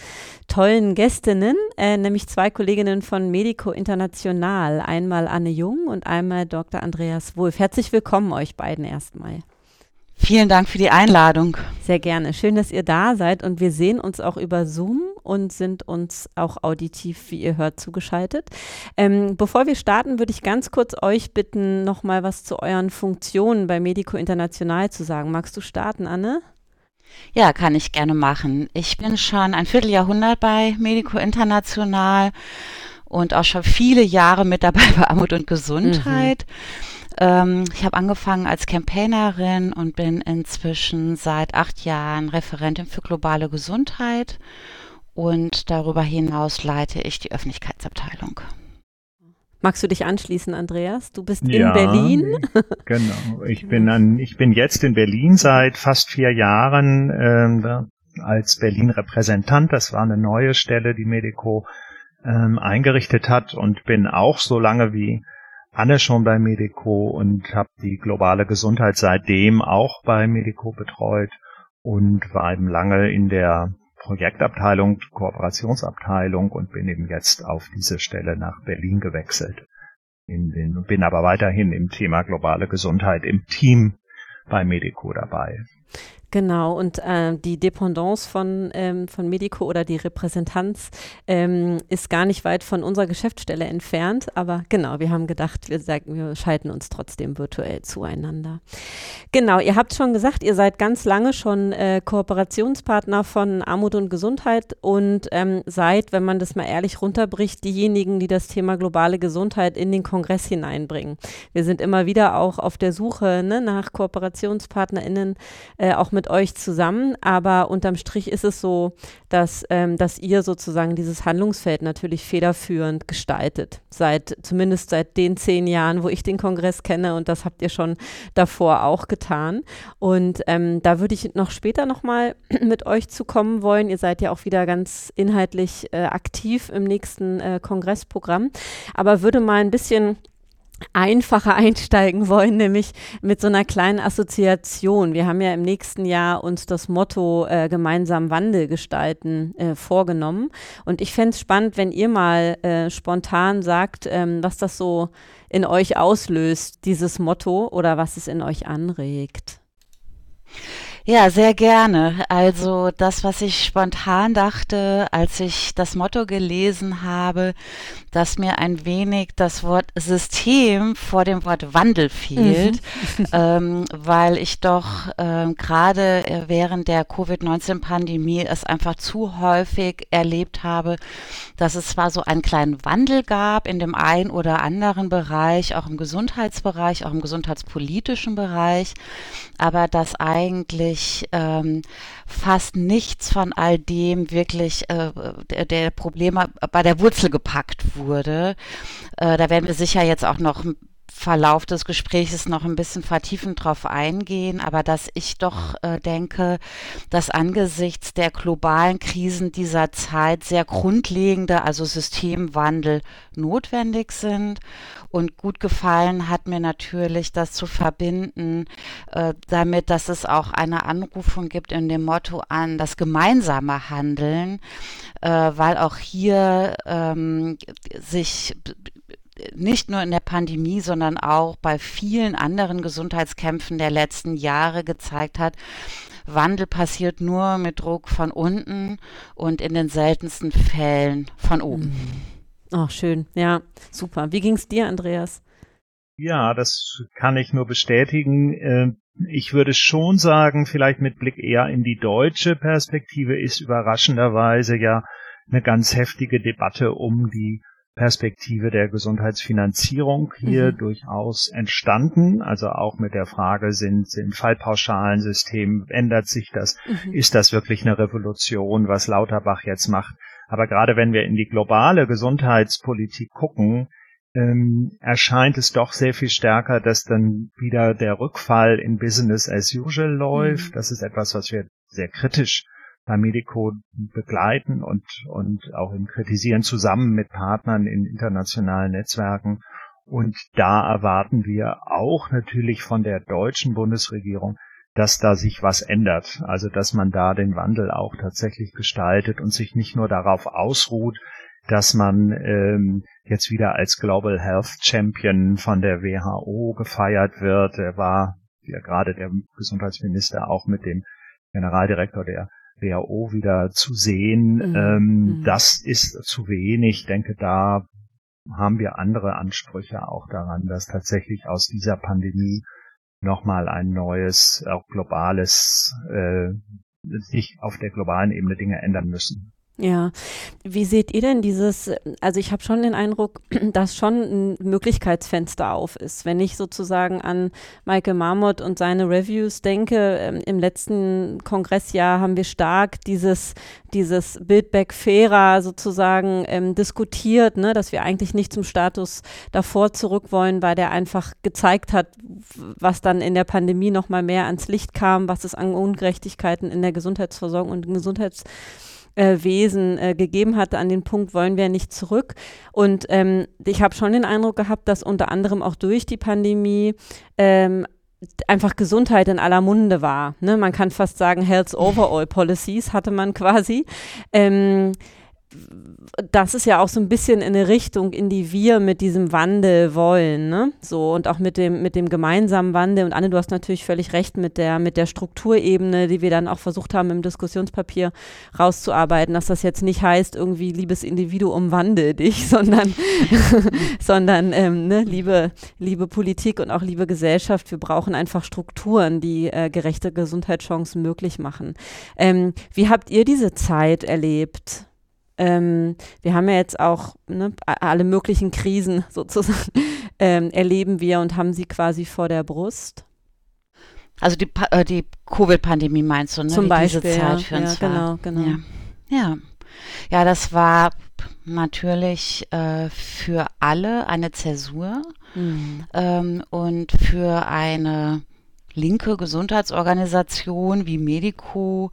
tollen Gästinnen, äh, nämlich zwei Kolleginnen von Medico International. Einmal Anne Jung und einmal Dr. Andreas Wolf. Herzlich willkommen euch beiden erstmal. Vielen Dank für die Einladung. Sehr gerne. Schön, dass ihr da seid und wir sehen uns auch über Zoom und sind uns auch auditiv, wie ihr hört, zugeschaltet. Ähm, bevor wir starten, würde ich ganz kurz euch bitten, nochmal was zu euren Funktionen bei Medico International zu sagen. Magst du starten, Anne? Ja, kann ich gerne machen. Ich bin schon ein Vierteljahrhundert bei Medico International und auch schon viele Jahre mit dabei bei Armut und Gesundheit. Mhm. Ähm, ich habe angefangen als Campaignerin und bin inzwischen seit acht Jahren Referentin für globale Gesundheit und darüber hinaus leite ich die Öffentlichkeitsabteilung. Magst du dich anschließen, Andreas? Du bist ja, in Berlin. genau. Ich bin an, ich bin jetzt in Berlin seit fast vier Jahren ähm, als Berlin-Repräsentant. Das war eine neue Stelle, die Medico ähm, eingerichtet hat und bin auch so lange wie Anne schon bei Medico und habe die globale Gesundheit seitdem auch bei Medico betreut und war eben lange in der Projektabteilung, Kooperationsabteilung und bin eben jetzt auf diese Stelle nach Berlin gewechselt. Den, bin aber weiterhin im Thema globale Gesundheit im Team bei Medico dabei. Genau, und äh, die Dependance von, ähm, von Medico oder die Repräsentanz ähm, ist gar nicht weit von unserer Geschäftsstelle entfernt. Aber genau, wir haben gedacht, wir, sagen, wir schalten uns trotzdem virtuell zueinander. Genau, ihr habt schon gesagt, ihr seid ganz lange schon äh, Kooperationspartner von Armut und Gesundheit und ähm, seid, wenn man das mal ehrlich runterbricht, diejenigen, die das Thema globale Gesundheit in den Kongress hineinbringen. Wir sind immer wieder auch auf der Suche ne, nach KooperationspartnerInnen, äh, auch mit mit euch zusammen, aber unterm Strich ist es so, dass, ähm, dass ihr sozusagen dieses Handlungsfeld natürlich federführend gestaltet. Seit, zumindest seit den zehn Jahren, wo ich den Kongress kenne und das habt ihr schon davor auch getan. Und ähm, da würde ich noch später nochmal mit euch zu kommen wollen. Ihr seid ja auch wieder ganz inhaltlich äh, aktiv im nächsten äh, Kongressprogramm, aber würde mal ein bisschen einfacher einsteigen wollen, nämlich mit so einer kleinen Assoziation. Wir haben ja im nächsten Jahr uns das Motto äh, gemeinsam Wandel gestalten äh, vorgenommen. Und ich fände es spannend, wenn ihr mal äh, spontan sagt, ähm, was das so in euch auslöst, dieses Motto, oder was es in euch anregt. Ja, sehr gerne. Also das, was ich spontan dachte, als ich das Motto gelesen habe, dass mir ein wenig das Wort System vor dem Wort Wandel fehlt, mhm. ähm, weil ich doch ähm, gerade während der Covid-19-Pandemie es einfach zu häufig erlebt habe, dass es zwar so einen kleinen Wandel gab in dem einen oder anderen Bereich, auch im Gesundheitsbereich, auch im gesundheitspolitischen Bereich, aber dass eigentlich wirklich ähm, fast nichts von all dem wirklich äh, der, der, Probleme bei der Wurzel gepackt wurde. Äh, da werden wir sicher jetzt auch noch Verlauf des Gesprächs noch ein bisschen vertiefend drauf eingehen, aber dass ich doch äh, denke, dass angesichts der globalen Krisen dieser Zeit sehr grundlegende, also Systemwandel notwendig sind. Und gut gefallen hat mir natürlich, das zu verbinden äh, damit, dass es auch eine Anrufung gibt in dem Motto an das gemeinsame Handeln, äh, weil auch hier ähm, sich nicht nur in der Pandemie, sondern auch bei vielen anderen Gesundheitskämpfen der letzten Jahre gezeigt hat, Wandel passiert nur mit Druck von unten und in den seltensten Fällen von oben. Ach, schön. Ja, super. Wie ging es dir, Andreas? Ja, das kann ich nur bestätigen. Äh, ich würde schon sagen, vielleicht mit Blick eher in die deutsche Perspektive ist überraschenderweise ja eine ganz heftige Debatte um die Perspektive der Gesundheitsfinanzierung hier mhm. durchaus entstanden. Also auch mit der Frage, sind, sind Fallpauschalensystem, ändert sich das? Mhm. Ist das wirklich eine Revolution, was Lauterbach jetzt macht? Aber gerade wenn wir in die globale Gesundheitspolitik gucken, ähm, erscheint es doch sehr viel stärker, dass dann wieder der Rückfall in Business as usual läuft. Mhm. Das ist etwas, was wir sehr kritisch bei Medico begleiten und, und auch im Kritisieren zusammen mit Partnern in internationalen Netzwerken. Und da erwarten wir auch natürlich von der deutschen Bundesregierung, dass da sich was ändert. Also, dass man da den Wandel auch tatsächlich gestaltet und sich nicht nur darauf ausruht, dass man ähm, jetzt wieder als Global Health Champion von der WHO gefeiert wird. Er war ja gerade der Gesundheitsminister auch mit dem Generaldirektor der WHO wieder zu sehen, mhm. ähm, mhm. das ist zu wenig. Ich denke, da haben wir andere Ansprüche auch daran, dass tatsächlich aus dieser Pandemie nochmal ein neues, auch globales, äh, sich auf der globalen Ebene Dinge ändern müssen. Ja, wie seht ihr denn dieses, also ich habe schon den Eindruck, dass schon ein Möglichkeitsfenster auf ist. Wenn ich sozusagen an Michael Marmot und seine Reviews denke, ähm, im letzten Kongressjahr haben wir stark dieses, dieses Build Back Fairer sozusagen ähm, diskutiert, ne, dass wir eigentlich nicht zum Status davor zurück wollen, weil der einfach gezeigt hat, was dann in der Pandemie nochmal mehr ans Licht kam, was es an Ungerechtigkeiten in der Gesundheitsversorgung und Gesundheits äh, Wesen äh, gegeben hatte, an den Punkt wollen wir nicht zurück. Und ähm, ich habe schon den Eindruck gehabt, dass unter anderem auch durch die Pandemie ähm, einfach Gesundheit in aller Munde war. Ne? Man kann fast sagen, Health Overall Policies hatte man quasi. Ähm, das ist ja auch so ein bisschen in eine Richtung, in die wir mit diesem Wandel wollen, ne? So und auch mit dem mit dem gemeinsamen Wandel. Und Anne, du hast natürlich völlig recht mit der mit der Strukturebene, die wir dann auch versucht haben im Diskussionspapier rauszuarbeiten, dass das jetzt nicht heißt irgendwie liebes Individuum wandel dich, sondern sondern ähm, ne, liebe liebe Politik und auch liebe Gesellschaft, wir brauchen einfach Strukturen, die äh, gerechte Gesundheitschancen möglich machen. Ähm, wie habt ihr diese Zeit erlebt? Ähm, wir haben ja jetzt auch ne, alle möglichen Krisen sozusagen ähm, erleben wir und haben sie quasi vor der Brust. Also die, äh, die Covid-Pandemie meinst du, ne? Zum Wie Beispiel, diese Zeit ja, für ja, uns war. genau, genau. Ja. ja. Ja, das war natürlich äh, für alle eine Zäsur Mhm. ähm, und für eine linke Gesundheitsorganisation wie Medico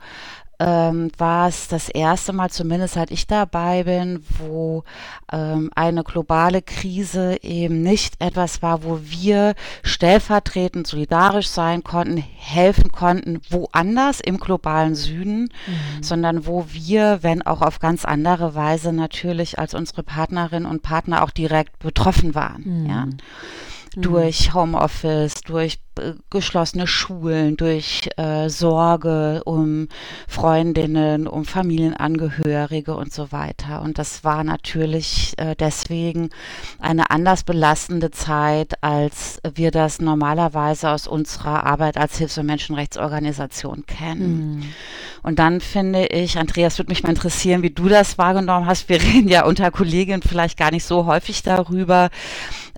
ähm, war es das erste Mal, zumindest seit ich dabei bin, wo ähm, eine globale Krise eben nicht etwas war, wo wir stellvertretend solidarisch sein konnten, helfen konnten, woanders im globalen Süden, Mhm. sondern wo wir, wenn auch auf ganz andere Weise natürlich als unsere Partnerinnen und Partner auch direkt betroffen waren. Mhm. Ja Mhm. durch Homeoffice, durch geschlossene Schulen, durch äh, Sorge um Freundinnen, um Familienangehörige und so weiter. Und das war natürlich äh, deswegen eine anders belastende Zeit, als wir das normalerweise aus unserer Arbeit als Hilfs- und Menschenrechtsorganisation kennen. Mhm. Und dann finde ich, Andreas, würde mich mal interessieren, wie du das wahrgenommen hast. Wir reden ja unter Kolleginnen vielleicht gar nicht so häufig darüber.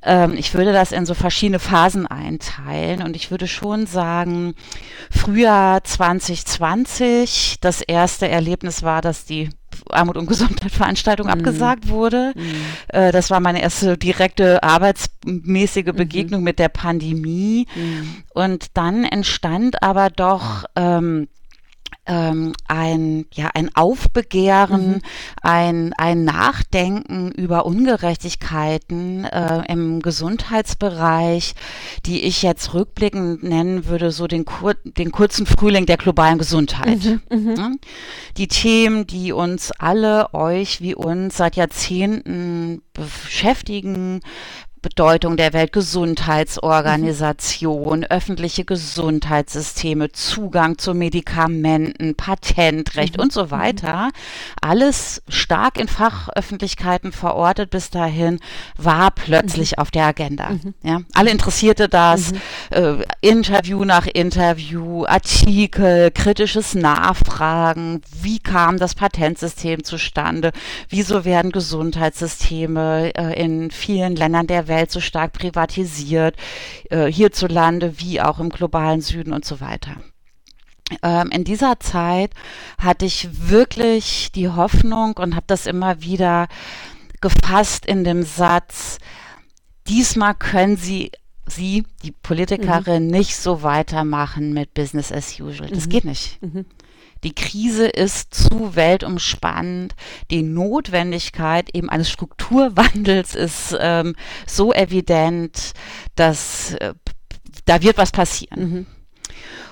Ähm, ich würde das in so verschiedene Phasen einteilen und ich würde schon sagen, Frühjahr 2020, das erste Erlebnis war, dass die Armut und Gesundheit Veranstaltung Mhm. abgesagt wurde. Mhm. Äh, das war meine erste direkte arbeitsmäßige Begegnung mit der Pandemie. Mhm. Und dann entstand aber doch ähm, ein, ja, ein Aufbegehren, Mhm. ein, ein Nachdenken über Ungerechtigkeiten äh, im Gesundheitsbereich, die ich jetzt rückblickend nennen würde, so den, kur den kurzen Frühling der globalen Gesundheit. Mhm. Mhm. Die Themen, die uns alle, euch wie uns seit Jahrzehnten beschäftigen, Bedeutung der Weltgesundheitsorganisation, öffentliche Gesundheitssysteme, Zugang zu Medikamenten, Patentrecht Mhm. und so weiter. Alles stark in Fachöffentlichkeiten verortet bis dahin, war plötzlich auf der Agenda. Mhm. Ja, alle interessierte das, Mhm. äh, Interview nach Interview, Artikel, kritisches Nachfragen, wie kam das Patentsystem zustande, wieso werden Gesundheitssysteme äh, in vielen Ländern der Welt so stark privatisiert, äh, hierzulande wie auch im globalen Süden und so weiter. Ähm, in dieser Zeit hatte ich wirklich die Hoffnung und habe das immer wieder gefasst in dem Satz, diesmal können Sie Sie, die Politikerin, nicht so weitermachen mit Business as usual. Das Mhm. geht nicht. Mhm. Die Krise ist zu weltumspannend. Die Notwendigkeit eben eines Strukturwandels ist ähm, so evident, dass äh, da wird was passieren. Mhm.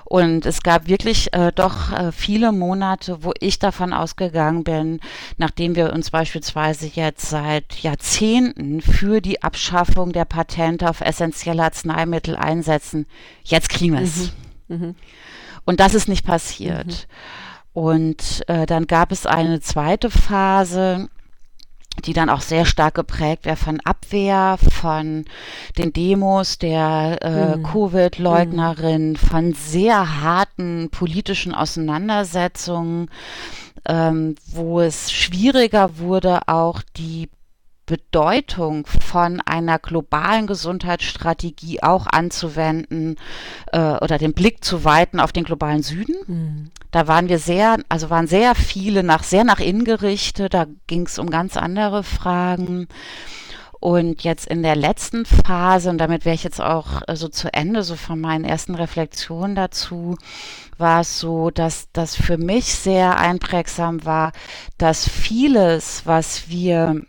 Und es gab wirklich äh, doch äh, viele Monate, wo ich davon ausgegangen bin, nachdem wir uns beispielsweise jetzt seit Jahrzehnten für die Abschaffung der Patente auf essentielle Arzneimittel einsetzen, jetzt kriegen wir es. Mhm. Und das ist nicht passiert. Und äh, dann gab es eine zweite Phase, die dann auch sehr stark geprägt wäre von Abwehr, von den Demos der äh, Mhm. Covid-Leugnerin, von sehr harten politischen Auseinandersetzungen, ähm, wo es schwieriger wurde, auch die Bedeutung von einer globalen Gesundheitsstrategie auch anzuwenden äh, oder den Blick zu weiten auf den globalen Süden. Mhm. Da waren wir sehr, also waren sehr viele nach, sehr nach innen gerichtet, da ging es um ganz andere Fragen. Und jetzt in der letzten Phase, und damit wäre ich jetzt auch äh, so zu Ende, so von meinen ersten Reflexionen dazu, war es so, dass das für mich sehr einprägsam war, dass vieles, was wir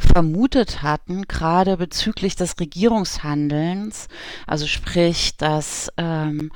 vermutet hatten, gerade bezüglich des Regierungshandelns, also sprich, dass ähm,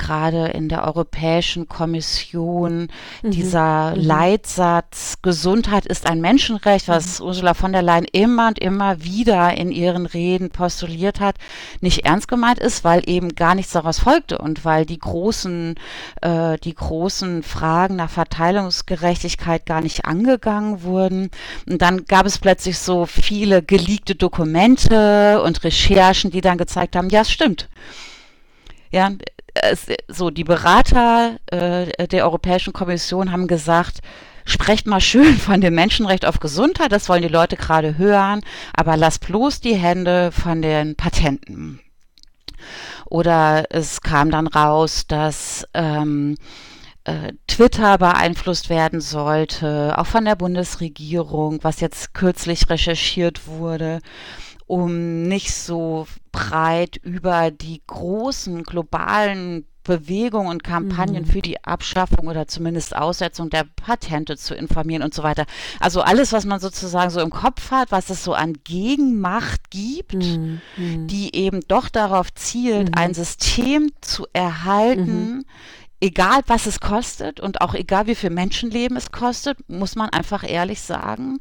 gerade in der Europäischen Kommission mhm. dieser mhm. Leitsatz Gesundheit ist ein Menschenrecht, was mhm. Ursula von der Leyen immer und immer wieder in ihren Reden postuliert hat, nicht ernst gemeint ist, weil eben gar nichts daraus folgte und weil die großen, äh, die großen Fragen nach Verteilungsgerechtigkeit gar nicht angegangen wurden. Und dann gab es plötzlich so viele geleakte Dokumente und Recherchen, die dann gezeigt haben, ja, es stimmt. Ja, es, so die Berater äh, der Europäischen Kommission haben gesagt, sprecht mal schön von dem Menschenrecht auf Gesundheit, das wollen die Leute gerade hören, aber lasst bloß die Hände von den Patenten. Oder es kam dann raus, dass ähm, äh, Twitter beeinflusst werden sollte, auch von der Bundesregierung, was jetzt kürzlich recherchiert wurde um nicht so breit über die großen globalen Bewegungen und Kampagnen mhm. für die Abschaffung oder zumindest Aussetzung der Patente zu informieren und so weiter. Also alles, was man sozusagen so im Kopf hat, was es so an Gegenmacht gibt, mhm. mhm. die eben doch darauf zielt, mhm. ein System zu erhalten, mhm. Egal was es kostet und auch egal wie viel Menschenleben es kostet, muss man einfach ehrlich sagen,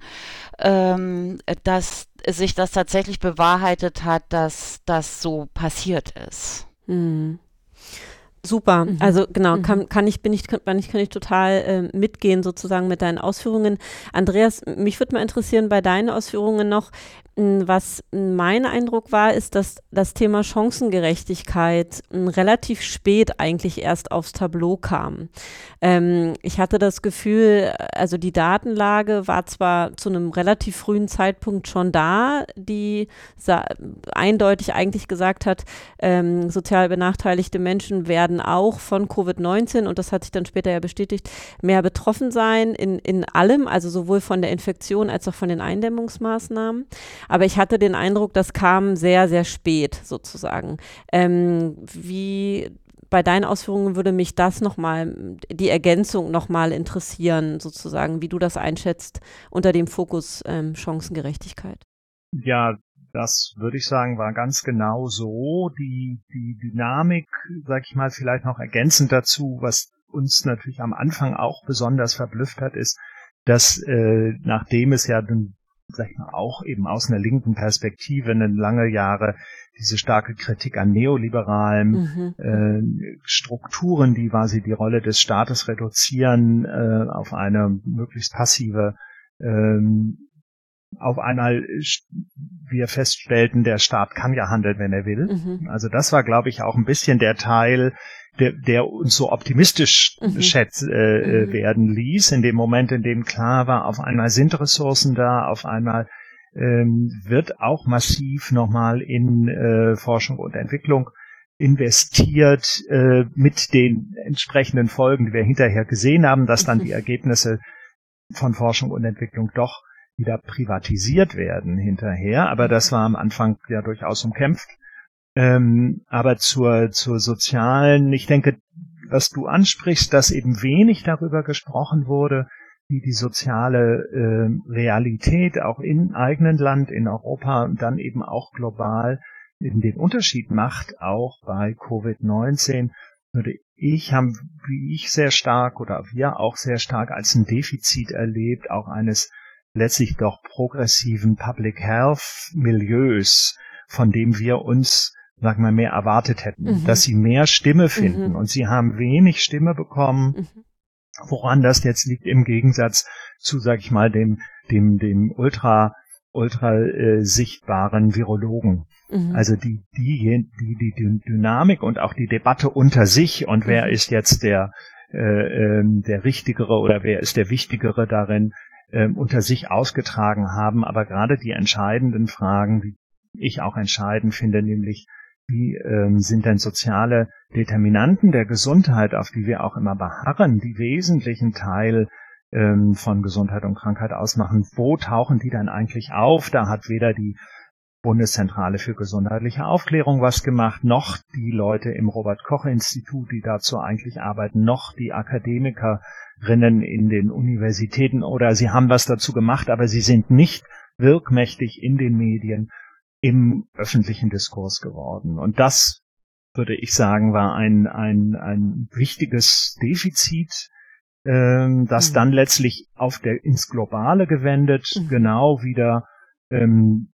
ähm, dass sich das tatsächlich bewahrheitet hat, dass das so passiert ist. Mhm. Super. Mhm. Also genau, mhm. kann, kann ich, bin ich, kann ich, kann ich total äh, mitgehen sozusagen mit deinen Ausführungen. Andreas, mich würde mal interessieren bei deinen Ausführungen noch, was mein Eindruck war, ist, dass das Thema Chancengerechtigkeit relativ spät eigentlich erst aufs Tableau kam. Ähm, ich hatte das Gefühl, also die Datenlage war zwar zu einem relativ frühen Zeitpunkt schon da, die eindeutig eigentlich gesagt hat, ähm, sozial benachteiligte Menschen werden auch von Covid-19, und das hat sich dann später ja bestätigt, mehr betroffen sein in, in allem, also sowohl von der Infektion als auch von den Eindämmungsmaßnahmen. Aber ich hatte den Eindruck, das kam sehr, sehr spät sozusagen. Ähm, wie bei deinen Ausführungen würde mich das nochmal, die Ergänzung nochmal interessieren, sozusagen, wie du das einschätzt unter dem Fokus ähm, Chancengerechtigkeit. Ja, das würde ich sagen, war ganz genau so. Die, die Dynamik, sag ich mal, vielleicht noch ergänzend dazu, was uns natürlich am Anfang auch besonders verblüfft hat, ist, dass äh, nachdem es ja sag ich mal, auch eben aus einer linken Perspektive eine lange Jahre diese starke Kritik an neoliberalen mhm. äh, Strukturen, die quasi die Rolle des Staates reduzieren äh, auf eine möglichst passive ähm, auf einmal wir feststellten, der Staat kann ja handeln, wenn er will. Mhm. Also das war, glaube ich, auch ein bisschen der Teil, der, der uns so optimistisch mhm. schätz, äh, äh, mhm. werden ließ, in dem Moment, in dem klar war, auf einmal sind Ressourcen da, auf einmal ähm, wird auch massiv nochmal in äh, Forschung und Entwicklung investiert äh, mit den entsprechenden Folgen, die wir hinterher gesehen haben, dass dann die Ergebnisse von Forschung und Entwicklung doch wieder privatisiert werden hinterher. Aber das war am Anfang ja durchaus umkämpft. Ähm, aber zur, zur sozialen, ich denke, was du ansprichst, dass eben wenig darüber gesprochen wurde, wie die soziale äh, Realität auch im eigenen Land, in Europa und dann eben auch global eben den Unterschied macht, auch bei Covid-19, würde ich haben, wie ich sehr stark oder wir auch sehr stark als ein Defizit erlebt, auch eines letztlich doch progressiven Public Health Milieus, von dem wir uns sag mal, mehr erwartet hätten, mhm. dass sie mehr Stimme finden. Mhm. Und sie haben wenig Stimme bekommen. Mhm. Woran das jetzt liegt im Gegensatz zu, sag ich mal, dem, dem, dem ultra, ultra äh, sichtbaren Virologen. Mhm. Also die, die, die, die Dynamik und auch die Debatte unter sich und wer mhm. ist jetzt der, äh, äh, der Richtigere oder wer ist der Wichtigere darin, äh, unter sich ausgetragen haben. Aber gerade die entscheidenden Fragen, die ich auch entscheidend finde, nämlich wie ähm, sind denn soziale Determinanten der Gesundheit, auf die wir auch immer beharren, die wesentlichen Teil ähm, von Gesundheit und Krankheit ausmachen? Wo tauchen die dann eigentlich auf? Da hat weder die Bundeszentrale für gesundheitliche Aufklärung was gemacht, noch die Leute im Robert Koch Institut, die dazu eigentlich arbeiten, noch die Akademikerinnen in den Universitäten oder sie haben was dazu gemacht, aber sie sind nicht wirkmächtig in den Medien im öffentlichen Diskurs geworden. Und das würde ich sagen, war ein, ein, ein wichtiges Defizit, ähm, das mhm. dann letztlich auf der, ins Globale gewendet mhm. genau wieder ähm,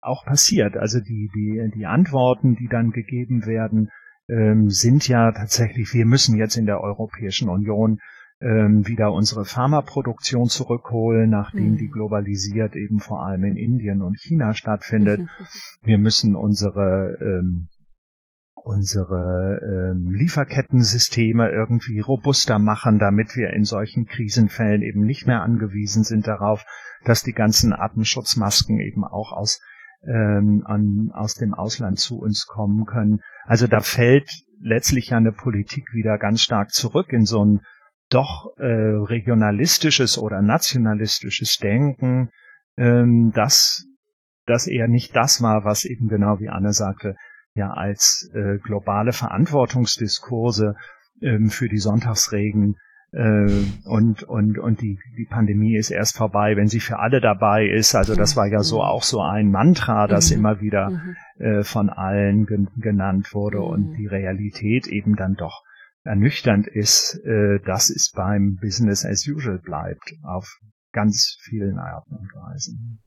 auch passiert. Also die, die, die Antworten, die dann gegeben werden, ähm, sind ja tatsächlich, wir müssen jetzt in der Europäischen Union ähm, wieder unsere Pharmaproduktion zurückholen, nachdem mhm. die globalisiert eben vor allem in Indien und China stattfindet. Wir müssen unsere ähm, unsere ähm, Lieferkettensysteme irgendwie robuster machen, damit wir in solchen Krisenfällen eben nicht mehr angewiesen sind darauf, dass die ganzen Atemschutzmasken eben auch aus ähm, an, aus dem Ausland zu uns kommen können. Also da fällt letztlich ja eine Politik wieder ganz stark zurück in so ein doch äh, regionalistisches oder nationalistisches Denken, ähm, das, das eher nicht das war, was eben genau wie Anne sagte, ja als äh, globale Verantwortungsdiskurse ähm, für die Sonntagsregen äh, und und und die die Pandemie ist erst vorbei, wenn sie für alle dabei ist. Also das war ja so mhm. auch so ein Mantra, das mhm. immer wieder mhm. äh, von allen gen genannt wurde mhm. und die Realität eben dann doch ernüchternd ist, äh, dass es beim Business as usual bleibt auf ganz vielen Arten und Weisen.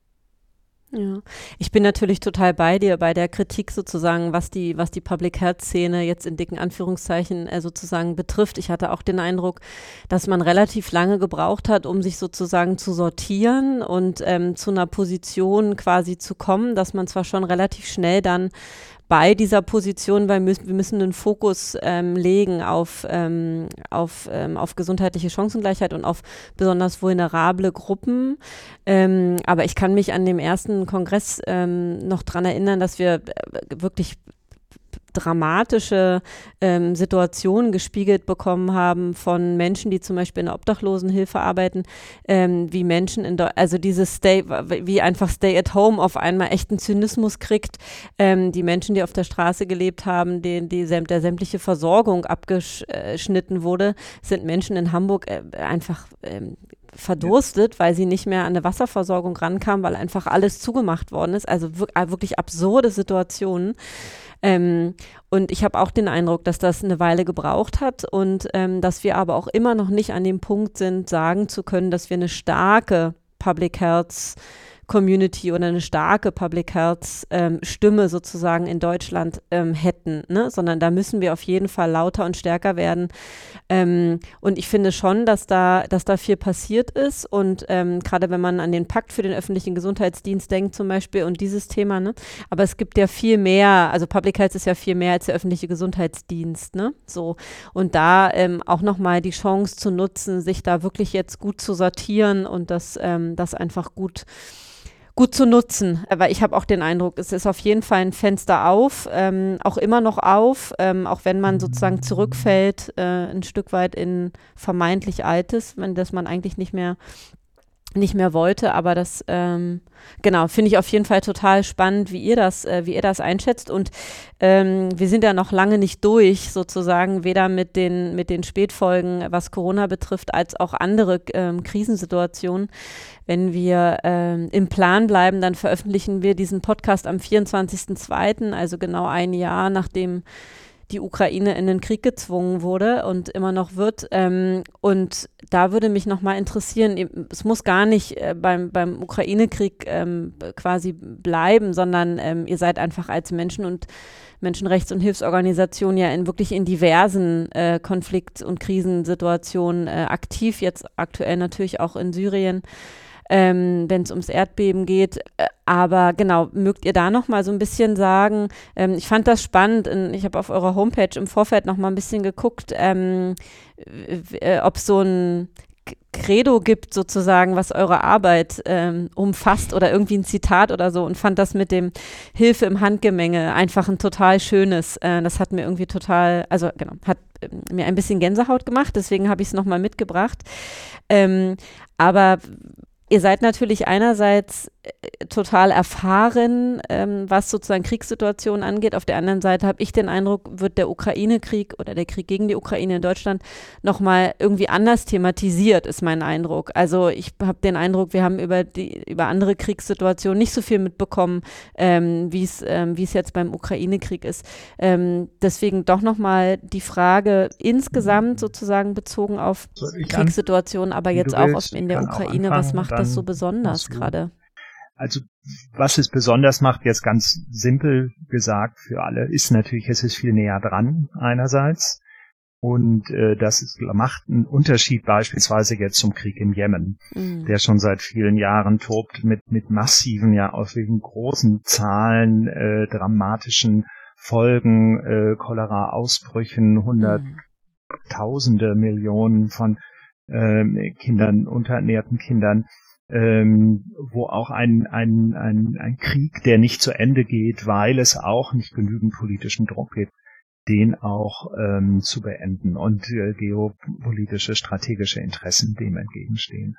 Ja, ich bin natürlich total bei dir bei der Kritik sozusagen, was die, was die Public Health Szene jetzt in dicken Anführungszeichen äh, sozusagen betrifft. Ich hatte auch den Eindruck, dass man relativ lange gebraucht hat, um sich sozusagen zu sortieren und ähm, zu einer Position quasi zu kommen, dass man zwar schon relativ schnell dann bei dieser Position, weil wir müssen den Fokus ähm, legen auf, ähm, auf, ähm, auf gesundheitliche Chancengleichheit und auf besonders vulnerable Gruppen. Ähm, aber ich kann mich an dem ersten Kongress ähm, noch dran erinnern, dass wir äh, wirklich dramatische ähm, Situationen gespiegelt bekommen haben von Menschen, die zum Beispiel in der Obdachlosenhilfe arbeiten, ähm, wie Menschen in, der, also dieses Stay, wie einfach Stay at Home auf einmal echten Zynismus kriegt. Ähm, die Menschen, die auf der Straße gelebt haben, denen die, der sämtliche Versorgung abgeschnitten wurde, sind Menschen in Hamburg äh, einfach ähm, verdurstet, weil sie nicht mehr an eine Wasserversorgung rankamen, weil einfach alles zugemacht worden ist. Also wirklich absurde Situationen. Ähm, und ich habe auch den Eindruck, dass das eine Weile gebraucht hat und ähm, dass wir aber auch immer noch nicht an dem Punkt sind, sagen zu können, dass wir eine starke Public Health Community oder eine starke Public Health ähm, Stimme sozusagen in Deutschland ähm, hätten, ne? sondern da müssen wir auf jeden Fall lauter und stärker werden. Ähm, und ich finde schon, dass da, dass da viel passiert ist und ähm, gerade wenn man an den Pakt für den öffentlichen Gesundheitsdienst denkt zum Beispiel und dieses Thema, ne? aber es gibt ja viel mehr, also Public Health ist ja viel mehr als der öffentliche Gesundheitsdienst, ne? So und da ähm, auch nochmal die Chance zu nutzen, sich da wirklich jetzt gut zu sortieren und das, ähm, das einfach gut gut zu nutzen. Aber ich habe auch den Eindruck, es ist auf jeden Fall ein Fenster auf, ähm, auch immer noch auf, ähm, auch wenn man sozusagen zurückfällt, äh, ein Stück weit in vermeintlich Altes, wenn das man eigentlich nicht mehr nicht mehr wollte, aber das ähm, genau finde ich auf jeden Fall total spannend, wie ihr das, äh, wie ihr das einschätzt und ähm, wir sind ja noch lange nicht durch sozusagen weder mit den mit den Spätfolgen, was Corona betrifft, als auch andere ähm, Krisensituationen. Wenn wir ähm, im Plan bleiben, dann veröffentlichen wir diesen Podcast am 24.02., also genau ein Jahr nachdem die Ukraine in den Krieg gezwungen wurde und immer noch wird. Ähm, und da würde mich nochmal interessieren, es muss gar nicht äh, beim, beim Ukraine-Krieg ähm, quasi bleiben, sondern ähm, ihr seid einfach als Menschen und Menschenrechts- und Hilfsorganisationen ja in wirklich in diversen äh, Konflikt- und Krisensituationen äh, aktiv, jetzt aktuell natürlich auch in Syrien ähm, wenn es ums Erdbeben geht. Äh, aber genau, mögt ihr da noch mal so ein bisschen sagen? Ähm, ich fand das spannend. Ich habe auf eurer Homepage im Vorfeld noch mal ein bisschen geguckt, ähm, äh, ob so ein Credo gibt, sozusagen, was eure Arbeit ähm, umfasst oder irgendwie ein Zitat oder so und fand das mit dem Hilfe im Handgemenge einfach ein total schönes. Äh, das hat mir irgendwie total, also genau, hat äh, mir ein bisschen Gänsehaut gemacht, deswegen habe ich es nochmal mitgebracht. Ähm, aber Ihr seid natürlich einerseits total erfahren, ähm, was sozusagen Kriegssituationen angeht. Auf der anderen Seite habe ich den Eindruck, wird der Ukraine-Krieg oder der Krieg gegen die Ukraine in Deutschland nochmal irgendwie anders thematisiert, ist mein Eindruck. Also ich habe den Eindruck, wir haben über die über andere Kriegssituationen nicht so viel mitbekommen, ähm, wie es ähm, es jetzt beim Ukraine-Krieg ist. Ähm, deswegen doch nochmal die Frage insgesamt sozusagen bezogen auf Kriegssituationen, aber jetzt auch auf, in der Ukraine, was macht das so besonders gerade? Also was es besonders macht, jetzt ganz simpel gesagt für alle, ist natürlich, es ist viel näher dran einerseits. Und äh, das ist, macht einen Unterschied beispielsweise jetzt zum Krieg im Jemen, mhm. der schon seit vielen Jahren tobt mit, mit massiven, ja auf wegen großen Zahlen, äh, dramatischen Folgen, äh, Cholera-Ausbrüchen, hunderttausende mhm. Millionen von äh, Kindern, unterernährten Kindern ähm, wo auch ein, ein, ein, ein Krieg, der nicht zu Ende geht, weil es auch nicht genügend politischen Druck gibt, den auch ähm, zu beenden und äh, geopolitische, strategische Interessen dem entgegenstehen.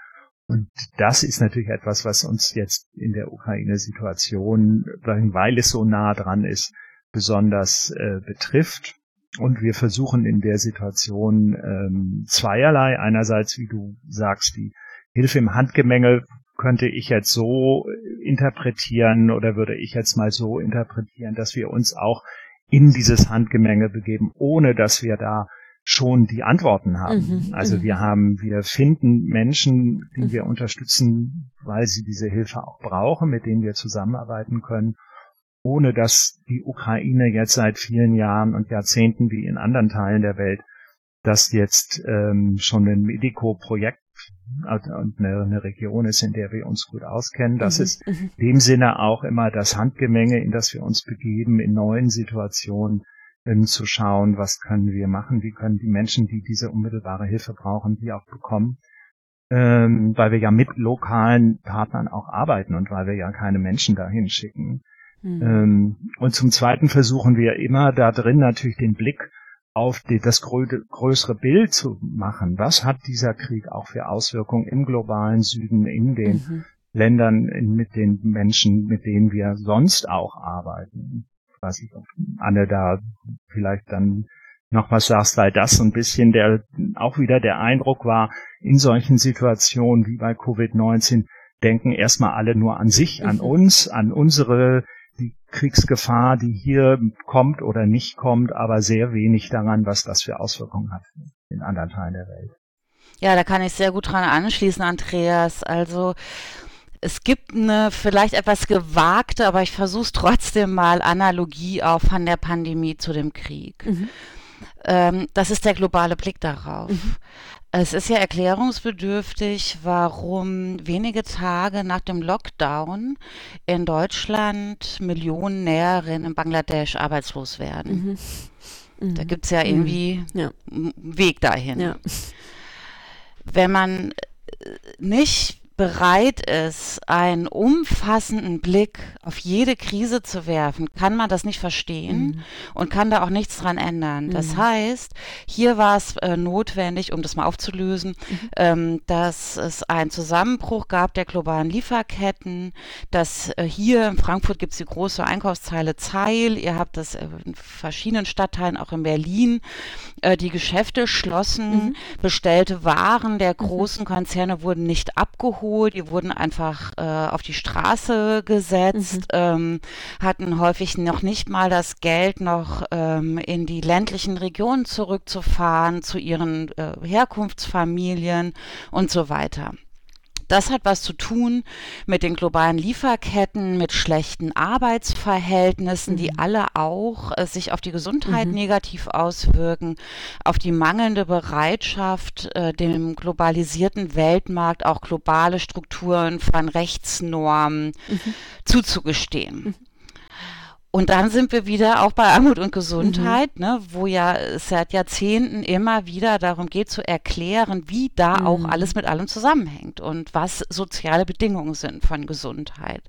Und das ist natürlich etwas, was uns jetzt in der Ukraine-Situation, weil es so nah dran ist, besonders äh, betrifft. Und wir versuchen in der Situation ähm, zweierlei. Einerseits, wie du sagst, die Hilfe im Handgemenge könnte ich jetzt so interpretieren oder würde ich jetzt mal so interpretieren, dass wir uns auch in dieses Handgemenge begeben, ohne dass wir da schon die Antworten haben. Mhm, also mhm. wir haben, wir finden Menschen, die wir unterstützen, weil sie diese Hilfe auch brauchen, mit denen wir zusammenarbeiten können, ohne dass die Ukraine jetzt seit vielen Jahren und Jahrzehnten wie in anderen Teilen der Welt das jetzt ähm, schon ein Medico-Projekt und eine, eine, Region ist, in der wir uns gut auskennen. Das mhm. ist mhm. in dem Sinne auch immer das Handgemenge, in das wir uns begeben, in neuen Situationen ähm, zu schauen, was können wir machen, wie können die Menschen, die diese unmittelbare Hilfe brauchen, die auch bekommen. Ähm, weil wir ja mit lokalen Partnern auch arbeiten und weil wir ja keine Menschen dahin schicken. Mhm. Ähm, und zum Zweiten versuchen wir immer da drin natürlich den Blick auf die, das größere Bild zu machen. Was hat dieser Krieg auch für Auswirkungen im globalen Süden, in den mhm. Ländern, mit den Menschen, mit denen wir sonst auch arbeiten? Ich weiß nicht, ob Anne da vielleicht dann noch was sagst, weil das so ein bisschen der, auch wieder der Eindruck war, in solchen Situationen wie bei Covid-19 denken erstmal alle nur an sich, an mhm. uns, an unsere die Kriegsgefahr, die hier kommt oder nicht kommt, aber sehr wenig daran, was das für Auswirkungen hat in anderen Teilen der Welt. Ja, da kann ich sehr gut dran anschließen, Andreas. Also es gibt eine vielleicht etwas gewagte, aber ich versuche es trotzdem mal, Analogie auch von der Pandemie zu dem Krieg. Mhm. Ähm, das ist der globale Blick darauf. Mhm. Es ist ja erklärungsbedürftig, warum wenige Tage nach dem Lockdown in Deutschland Millionen Näherinnen in Bangladesch arbeitslos werden. Mhm. Mhm. Da gibt es ja irgendwie mhm. ja. einen Weg dahin. Ja. Wenn man nicht bereit ist, einen umfassenden Blick auf jede Krise zu werfen, kann man das nicht verstehen mhm. und kann da auch nichts dran ändern. Das mhm. heißt, hier war es äh, notwendig, um das mal aufzulösen, mhm. ähm, dass es einen Zusammenbruch gab der globalen Lieferketten, dass äh, hier in Frankfurt gibt es die große Einkaufszeile Zeil, ihr habt das äh, in verschiedenen Stadtteilen, auch in Berlin, äh, die Geschäfte schlossen, mhm. bestellte Waren der mhm. großen Konzerne wurden nicht abgeholt, abgeholt, die wurden einfach äh, auf die Straße gesetzt, mhm. ähm, hatten häufig noch nicht mal das Geld, noch ähm, in die ländlichen Regionen zurückzufahren, zu ihren äh, Herkunftsfamilien und so weiter. Das hat was zu tun mit den globalen Lieferketten, mit schlechten Arbeitsverhältnissen, mhm. die alle auch äh, sich auf die Gesundheit mhm. negativ auswirken, auf die mangelnde Bereitschaft, äh, dem globalisierten Weltmarkt auch globale Strukturen von Rechtsnormen mhm. zuzugestehen. Und dann sind wir wieder auch bei Armut und Gesundheit, mhm. ne, wo ja seit Jahrzehnten immer wieder darum geht zu erklären, wie da mhm. auch alles mit allem zusammenhängt und was soziale Bedingungen sind von Gesundheit.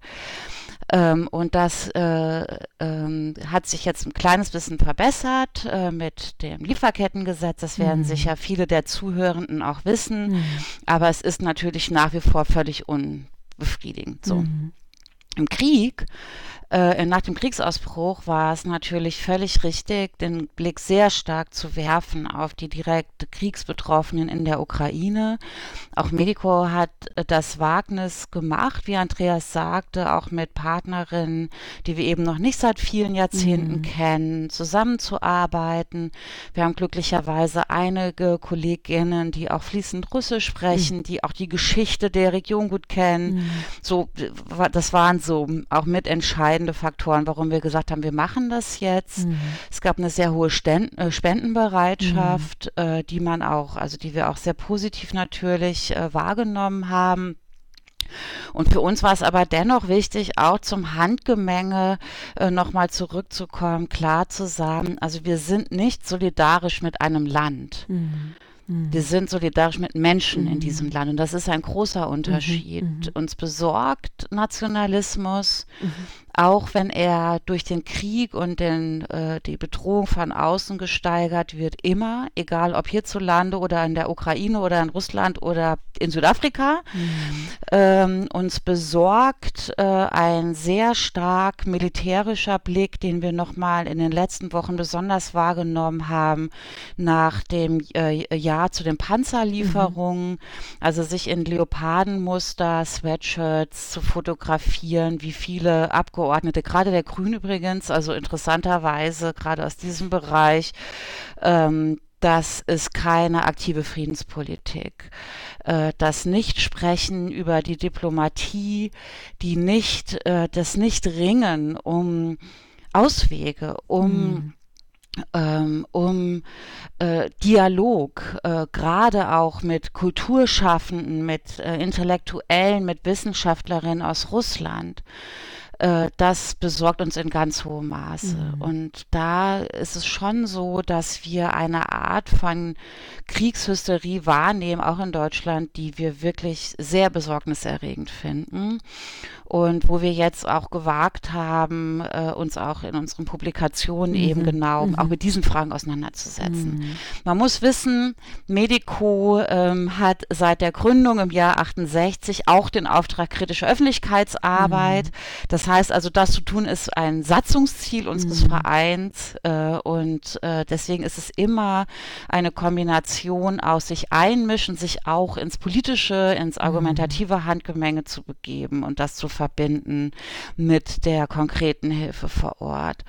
Ähm, und das äh, ähm, hat sich jetzt ein kleines bisschen verbessert äh, mit dem Lieferkettengesetz. Das werden mhm. sicher viele der Zuhörenden auch wissen. Mhm. Aber es ist natürlich nach wie vor völlig unbefriedigend. So. Mhm. Im Krieg äh, nach dem Kriegsausbruch war es natürlich völlig richtig, den Blick sehr stark zu werfen auf die direkt Kriegsbetroffenen in der Ukraine. Auch Medico hat äh, das Wagnis gemacht, wie Andreas sagte, auch mit Partnerinnen, die wir eben noch nicht seit vielen Jahrzehnten mhm. kennen, zusammenzuarbeiten. Wir haben glücklicherweise einige Kolleginnen, die auch fließend Russisch sprechen, mhm. die auch die Geschichte der Region gut kennen. Mhm. So, das waren so auch mitentscheidende entscheidende Faktoren, warum wir gesagt haben, wir machen das jetzt. Mhm. Es gab eine sehr hohe Ständ äh, Spendenbereitschaft, mhm. äh, die man auch, also die wir auch sehr positiv natürlich äh, wahrgenommen haben. Und für uns war es aber dennoch wichtig, auch zum Handgemenge äh, nochmal zurückzukommen, klar zu sagen, also wir sind nicht solidarisch mit einem Land. Mhm. Mhm. Wir sind solidarisch mit Menschen mhm. in diesem Land und das ist ein großer Unterschied. Mhm. mhm. Uns besorgt Nationalismus, mhm auch wenn er durch den Krieg und den, äh, die Bedrohung von außen gesteigert wird, immer, egal ob hierzulande oder in der Ukraine oder in Russland oder in Südafrika, mhm. ähm, uns besorgt äh, ein sehr stark militärischer Blick, den wir nochmal in den letzten Wochen besonders wahrgenommen haben, nach dem äh, Jahr zu den Panzerlieferungen, mhm. also sich in Leopardenmuster, Sweatshirts zu fotografieren, wie viele Abgeordnete Abgeordnete, gerade der Grüne übrigens, also interessanterweise gerade aus diesem Bereich, ähm, das ist keine aktive Friedenspolitik. Äh, das Nicht-Sprechen über die Diplomatie, die nicht, äh, das Nicht-Ringen um Auswege, um mhm ähm, um äh, Dialog, äh, gerade auch mit Kulturschaffenden, mit äh, Intellektuellen, mit Wissenschaftlerinnen aus Russland äh, das besorgt uns in ganz hohem Maße. Mhm. Und da ist es schon so, dass wir eine Art von Kriegshysterie wahrnehmen, auch in Deutschland, die wir wirklich sehr besorgniserregend finden und wo wir jetzt auch gewagt haben, äh, uns auch in unseren Publikationen mhm. eben genau mhm. auch mit diesen Fragen auseinanderzusetzen. Mhm. Man muss wissen, Medico ähm, hat seit der Gründung im Jahr 68 auch den Auftrag kritische Öffentlichkeitsarbeit. Mhm. Das heißt also, das zu tun ist ein Satzungsziel unseres mhm. Vereins äh, und äh, deswegen ist es immer eine Kombination aus sich einmischen, sich auch ins politische, ins mhm. argumentative Handgemenge zu begeben und das zu verbinden mit der konkreten Hilfe vor Ort.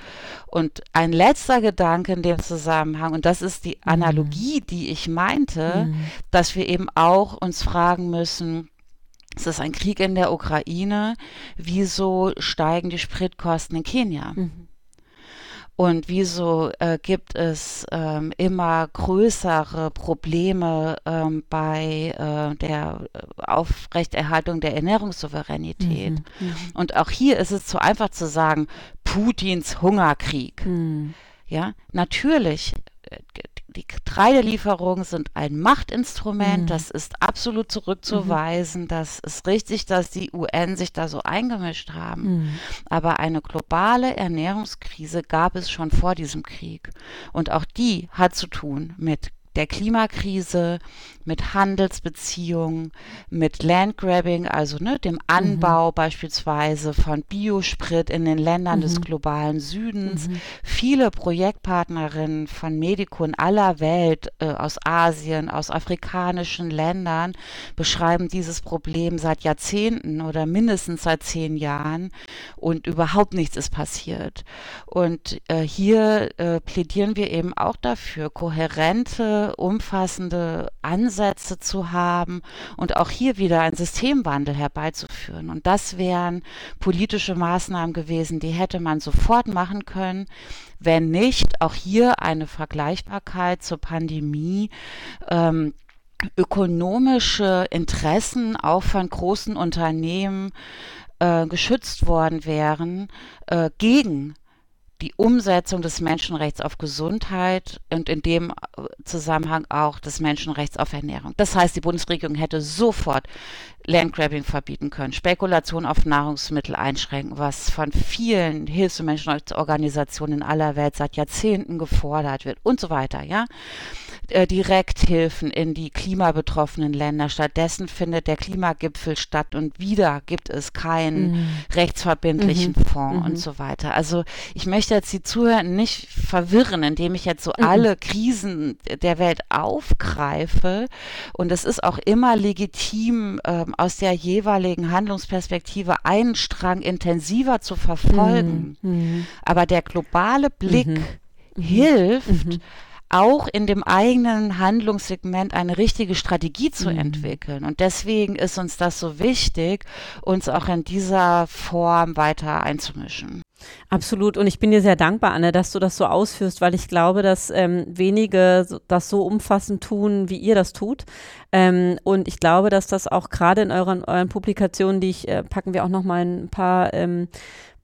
Und ein letzter Gedanke in dem Zusammenhang, und das ist die mhm. Analogie, die ich meinte, mhm. dass wir eben auch uns fragen müssen, es ist ein Krieg in der Ukraine. Wieso steigen die Spritkosten in Kenia? Mhm. Und wieso äh, gibt es ähm, immer größere Probleme ähm, bei äh, der äh, Aufrechterhaltung der Ernährungssouveränität? Mhm, mhm, Und auch hier ist es zu einfach zu sagen, Putins Hungerkrieg. Mhm. Ja, natürlich äh, die Getreidelieferungen sind ein Machtinstrument, mhm. das ist absolut zurückzuweisen. Mhm. Das ist richtig, dass die UN sich da so eingemischt haben. Mhm. Aber eine globale Ernährungskrise gab es schon vor diesem Krieg. Und auch die hat zu tun mit der Klimakrise, mit Handelsbeziehungen, mit Landgrabbing, also ne, dem Anbau mhm. beispielsweise von Biosprit in den Ländern mhm. des globalen Südens. Mhm. Viele Projektpartnerinnen von Medico in aller Welt, äh, aus Asien, aus afrikanischen Ländern, beschreiben dieses Problem seit Jahrzehnten oder mindestens seit zehn Jahren und überhaupt nichts ist passiert. Und äh, hier äh, plädieren wir eben auch dafür, kohärente umfassende Ansätze zu haben und auch hier wieder einen Systemwandel herbeizuführen. Und das wären politische Maßnahmen gewesen, die hätte man sofort machen können, wenn nicht auch hier eine Vergleichbarkeit zur Pandemie ähm, ökonomische Interessen auch von großen Unternehmen äh, geschützt worden wären äh, gegen die Umsetzung des Menschenrechts auf Gesundheit und in dem äh, Zusammenhang auch des Menschenrechts auf Ernährung. Das heißt, die Bundesregierung hätte sofort Landgrabbing verbieten können, Spekulation auf Nahrungsmittel einschränken, was von vielen Hilfs- und Menschenrechtsorganisationen in aller Welt seit Jahrzehnten gefordert wird und so weiter, ja. Äh, Direkthilfen in die klimabetroffenen Länder. Stattdessen findet der Klimagipfel statt und wieder gibt es keinen mhm. rechtsverbindlichen mhm. Fonds mhm. und so weiter. Also ich möchte jetzt die Zuhörer nicht verwirren, indem ich jetzt so mhm. alle Krisen der Welt aufgreife. Und es ist auch immer legitim, ähm, aus der jeweiligen Handlungsperspektive einen Strang intensiver zu verfolgen. Mhm. Mhm. Aber der globale Blick hilft, auch in dem eigenen Handlungssegment eine richtige Strategie zu mhm. entwickeln. Und deswegen ist uns das so wichtig, uns auch in dieser Form weiter einzumischen. Absolut. Und ich bin dir sehr dankbar, Anne, dass du das so ausführst, weil ich glaube, dass ähm, wenige das so umfassend tun, wie ihr das tut. Ähm, und ich glaube, dass das auch gerade in euren, euren Publikationen, die ich, äh, packen wir auch noch mal ein paar ähm,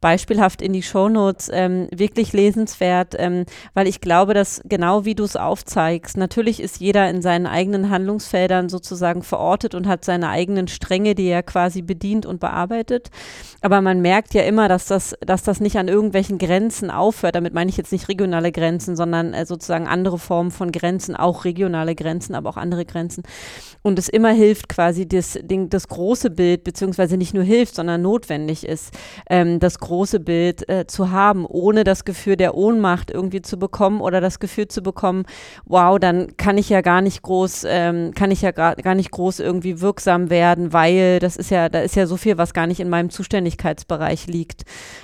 beispielhaft in die Shownotes, ähm, wirklich lesenswert, ähm, weil ich glaube, dass genau wie du es aufzeigst, natürlich ist jeder in seinen eigenen Handlungsfeldern sozusagen verortet und hat seine eigenen Stränge, die er quasi bedient und bearbeitet. Aber man merkt ja immer, dass das, dass das nicht an irgendwelchen Grenzen aufhört. Damit meine ich jetzt nicht regionale Grenzen, sondern äh, sozusagen andere Formen von Grenzen, auch regionale Grenzen, aber auch andere Grenzen. Und es immer hilft quasi das, das große Bild, beziehungsweise nicht nur hilft, sondern notwendig ist, ähm, das große große Bild äh, zu haben, ohne das Gefühl der Ohnmacht irgendwie zu bekommen oder das Gefühl zu bekommen, wow, dann kann ich ja gar nicht groß, ähm, kann ich ja gar, nicht groß irgendwie wirksam werden, weil das ist ja, da ist ja so viel, was gar nicht in meinem Zuständigkeitsbereich liegt.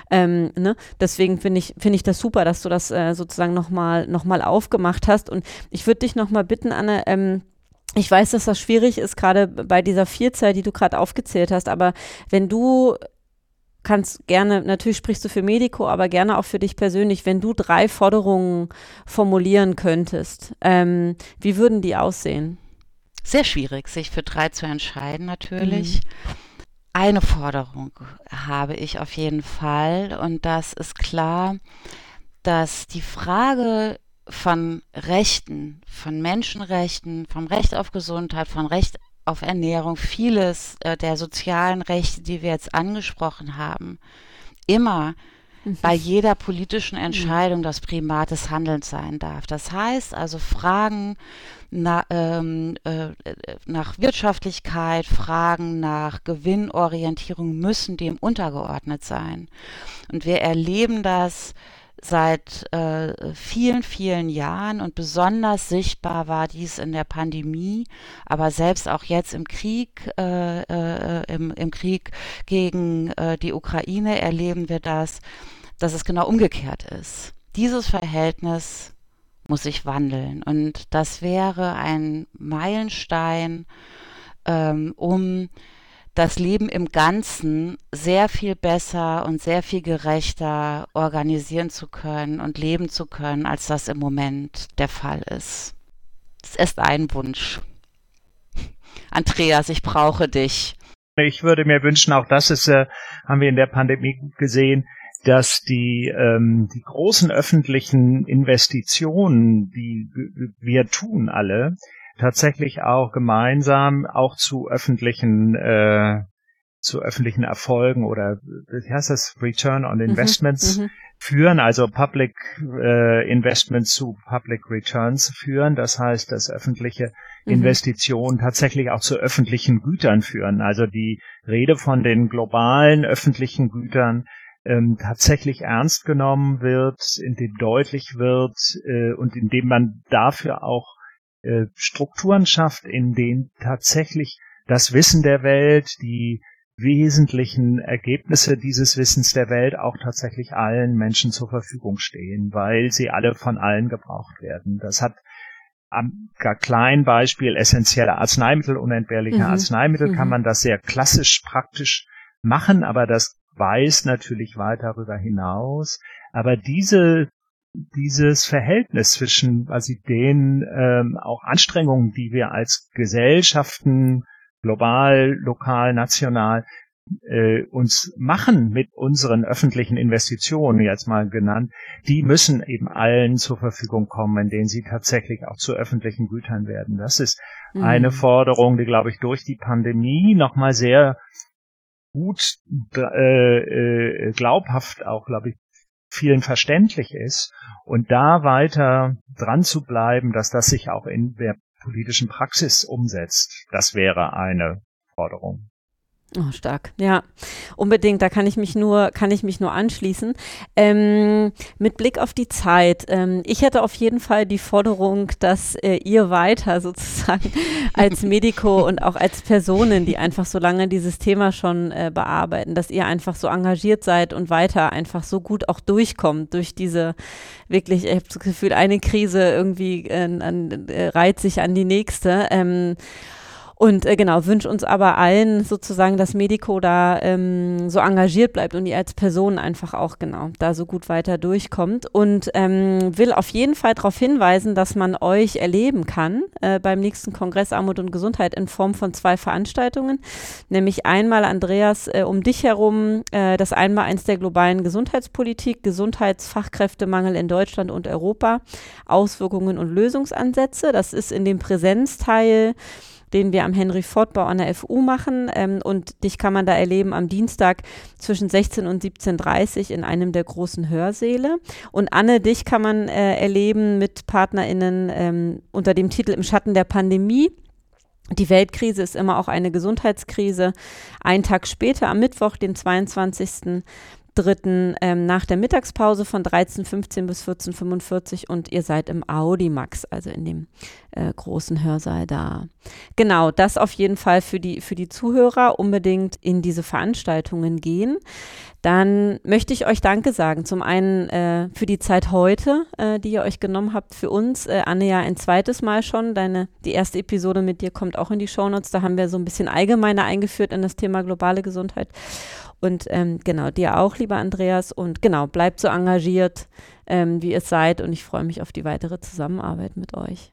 Ähm, ne? Deswegen finde ich, finde ich das super, dass du das äh, sozusagen nochmal noch mal aufgemacht hast. Und ich würde dich nochmal bitten, Anne, ähm, ich weiß, dass das schwierig ist, gerade bei dieser Vielzahl, die du gerade aufgezählt hast, aber wenn du kannst gerne, natürlich sprichst du für Medico, aber gerne auch für dich persönlich, wenn du drei Forderungen formulieren könntest, ähm, wie würden die aussehen? Sehr schwierig, sich für drei zu entscheiden, natürlich. Mhm. Eine Forderung habe ich auf jeden Fall und das ist klar, dass die Frage von Rechten, von Menschenrechten, vom Recht auf Gesundheit, von Recht auf Ernährung, vieles äh, der sozialen Rechte, die wir jetzt angesprochen haben, immer mhm. bei jeder politischen mhm. Entscheidung das Primat des Handelns sein darf. Das heißt also Fragen na, ähm, äh, nach Wirtschaftlichkeit, Fragen nach Gewinnorientierung müssen dem untergeordnet sein. Und wir erleben das seit äh, vielen, vielen Jahren und besonders sichtbar war dies in der Pandemie, aber selbst auch jetzt im Krieg, äh, äh, im, im Krieg gegen äh, die Ukraine erleben wir das, dass es genau umgekehrt ist. Dieses Verhältnis muss sich wandeln und das wäre ein Meilenstein, ähm, um das Leben im Ganzen sehr viel besser und sehr viel gerechter organisieren zu können und leben zu können, als das im Moment der Fall ist. Es ist ein Wunsch. Andreas, ich brauche dich. Ich würde mir wünschen, auch das ist, äh, haben wir in der Pandemie gesehen, dass die, ähm, die großen öffentlichen Investitionen, die wir tun alle, tatsächlich auch gemeinsam auch zu öffentlichen äh, zu öffentlichen Erfolgen oder wie heißt das Return on mhm, Investments mhm, führen, also Public äh, Investments zu Public Returns führen. Das heißt, dass öffentliche mhm. Investitionen tatsächlich auch zu öffentlichen Gütern führen. Also die Rede von den globalen öffentlichen Gütern ähm, tatsächlich ernst genommen wird, in dem deutlich wird äh, und in dem man dafür auch äh, Strukturen schafft, in denen tatsächlich das Wissen der Welt, die wesentlichen Ergebnisse dieses Wissens der Welt auch tatsächlich allen Menschen zur Verfügung stehen, weil sie alle von allen gebraucht werden. Das hat am kleinen Beispiel essentielle Arzneimittel, unentbehrliche mhm. Arzneimittel mhm. kann man das sehr klassisch praktisch machen, aber das weist natürlich weit darüber hinaus. Aber diese dieses Verhältnis zwischen quasi den ähm, auch Anstrengungen, die wir als Gesellschaften global, lokal, national äh, uns machen mit unseren öffentlichen Investitionen, jetzt mal genannt, die müssen eben allen zur Verfügung kommen, in denen sie tatsächlich auch zu öffentlichen Gütern werden. Das ist mhm. eine Forderung, die, glaube ich, durch die Pandemie nochmal sehr gut äh, äh, glaubhaft auch, glaube ich, vielen verständlich ist und da weiter dran zu bleiben, dass das sich auch in der politischen Praxis umsetzt, das wäre eine Forderung. Oh, stark. Ja, unbedingt. Da kann ich mich nur, kann ich mich nur anschließen. Ähm, mit Blick auf die Zeit. Ähm, ich hätte auf jeden Fall die Forderung, dass äh, ihr weiter sozusagen als Medico und auch als Personen, die einfach so lange dieses Thema schon äh, bearbeiten, dass ihr einfach so engagiert seid und weiter einfach so gut auch durchkommt durch diese wirklich, ich habe das Gefühl, eine Krise irgendwie äh, an, äh, reiht sich an die nächste. Ähm, und äh, genau, wünsche uns aber allen sozusagen, dass Medico da ähm, so engagiert bleibt und ihr als Person einfach auch genau da so gut weiter durchkommt. Und ähm, will auf jeden Fall darauf hinweisen, dass man euch erleben kann äh, beim nächsten Kongress Armut und Gesundheit in Form von zwei Veranstaltungen. Nämlich einmal, Andreas, äh, um dich herum, äh, das einmal eins der globalen Gesundheitspolitik, Gesundheitsfachkräftemangel in Deutschland und Europa, Auswirkungen und Lösungsansätze. Das ist in dem Präsenzteil den wir am Henry Ford Bau an der FU machen. Ähm, und dich kann man da erleben am Dienstag zwischen 16 und 17.30 Uhr in einem der großen Hörsäle. Und Anne, dich kann man äh, erleben mit PartnerInnen ähm, unter dem Titel Im Schatten der Pandemie. Die Weltkrise ist immer auch eine Gesundheitskrise. Ein Tag später, am Mittwoch, den 22 dritten ähm, nach der Mittagspause von 13.15 bis 14.45 und ihr seid im Audimax, also in dem äh, großen Hörsaal da. Genau, das auf jeden Fall für die, für die Zuhörer unbedingt in diese Veranstaltungen gehen. Dann möchte ich euch Danke sagen. Zum einen äh, für die Zeit heute, äh, die ihr euch genommen habt für uns. Äh, Anne ja ein zweites Mal schon. Deine, die erste Episode mit dir kommt auch in die Shownotes. Da haben wir so ein bisschen allgemeiner eingeführt in das Thema globale Gesundheit. Und ähm, genau, dir auch, lieber Andreas. Und genau, bleibt so engagiert, ähm, wie ihr seid. Und ich freue mich auf die weitere Zusammenarbeit mit euch.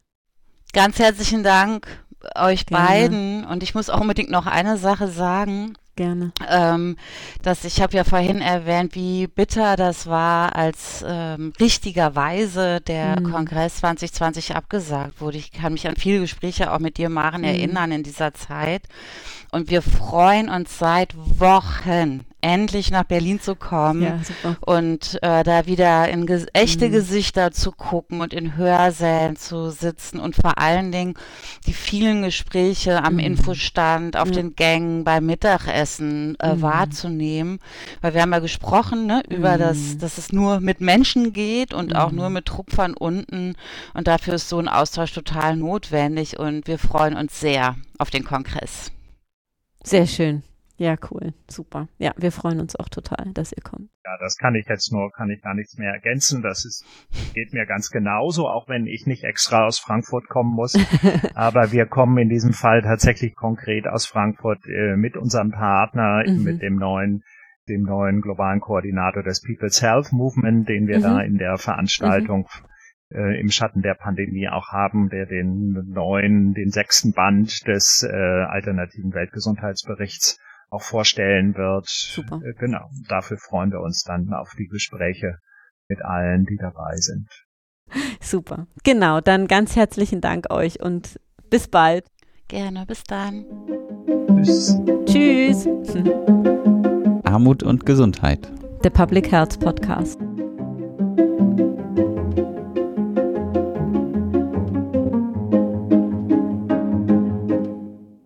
Ganz herzlichen Dank euch Gerne. beiden. Und ich muss auch unbedingt noch eine Sache sagen. Gerne. Ähm, dass ich habe ja vorhin erwähnt, wie bitter das war, als ähm, richtigerweise der mhm. Kongress 2020 abgesagt wurde. Ich kann mich an viele Gespräche auch mit dir, Maren, mhm. erinnern in dieser Zeit. Und wir freuen uns seit Wochen, endlich nach Berlin zu kommen ja, und äh, da wieder in ges echte mhm. Gesichter zu gucken und in Hörsälen zu sitzen und vor allen Dingen die vielen Gespräche am mhm. Infostand, auf ja. den Gängen, beim Mittagessen äh, mhm. wahrzunehmen. Weil wir haben ja gesprochen ne, über das, mhm. dass es nur mit Menschen geht und auch nur mhm. mit von unten. Und dafür ist so ein Austausch total notwendig und wir freuen uns sehr auf den Kongress. Sehr schön. Ja, cool. Super. Ja, wir freuen uns auch total, dass ihr kommt. Ja, das kann ich jetzt nur, kann ich gar nichts mehr ergänzen. Das ist, geht mir ganz genauso, auch wenn ich nicht extra aus Frankfurt kommen muss. Aber wir kommen in diesem Fall tatsächlich konkret aus Frankfurt äh, mit unserem Partner, mhm. mit dem neuen dem neuen globalen Koordinator des People's Health Movement, den wir mhm. da in der Veranstaltung mhm im Schatten der Pandemie auch haben, der den neuen, den sechsten Band des äh, alternativen Weltgesundheitsberichts auch vorstellen wird. Super. Äh, genau. Dafür freuen wir uns dann auf die Gespräche mit allen, die dabei sind. Super. Genau. Dann ganz herzlichen Dank euch und bis bald. Gerne. Bis dann. Tschüss. Tschüss. Armut und Gesundheit. Der Public Health Podcast.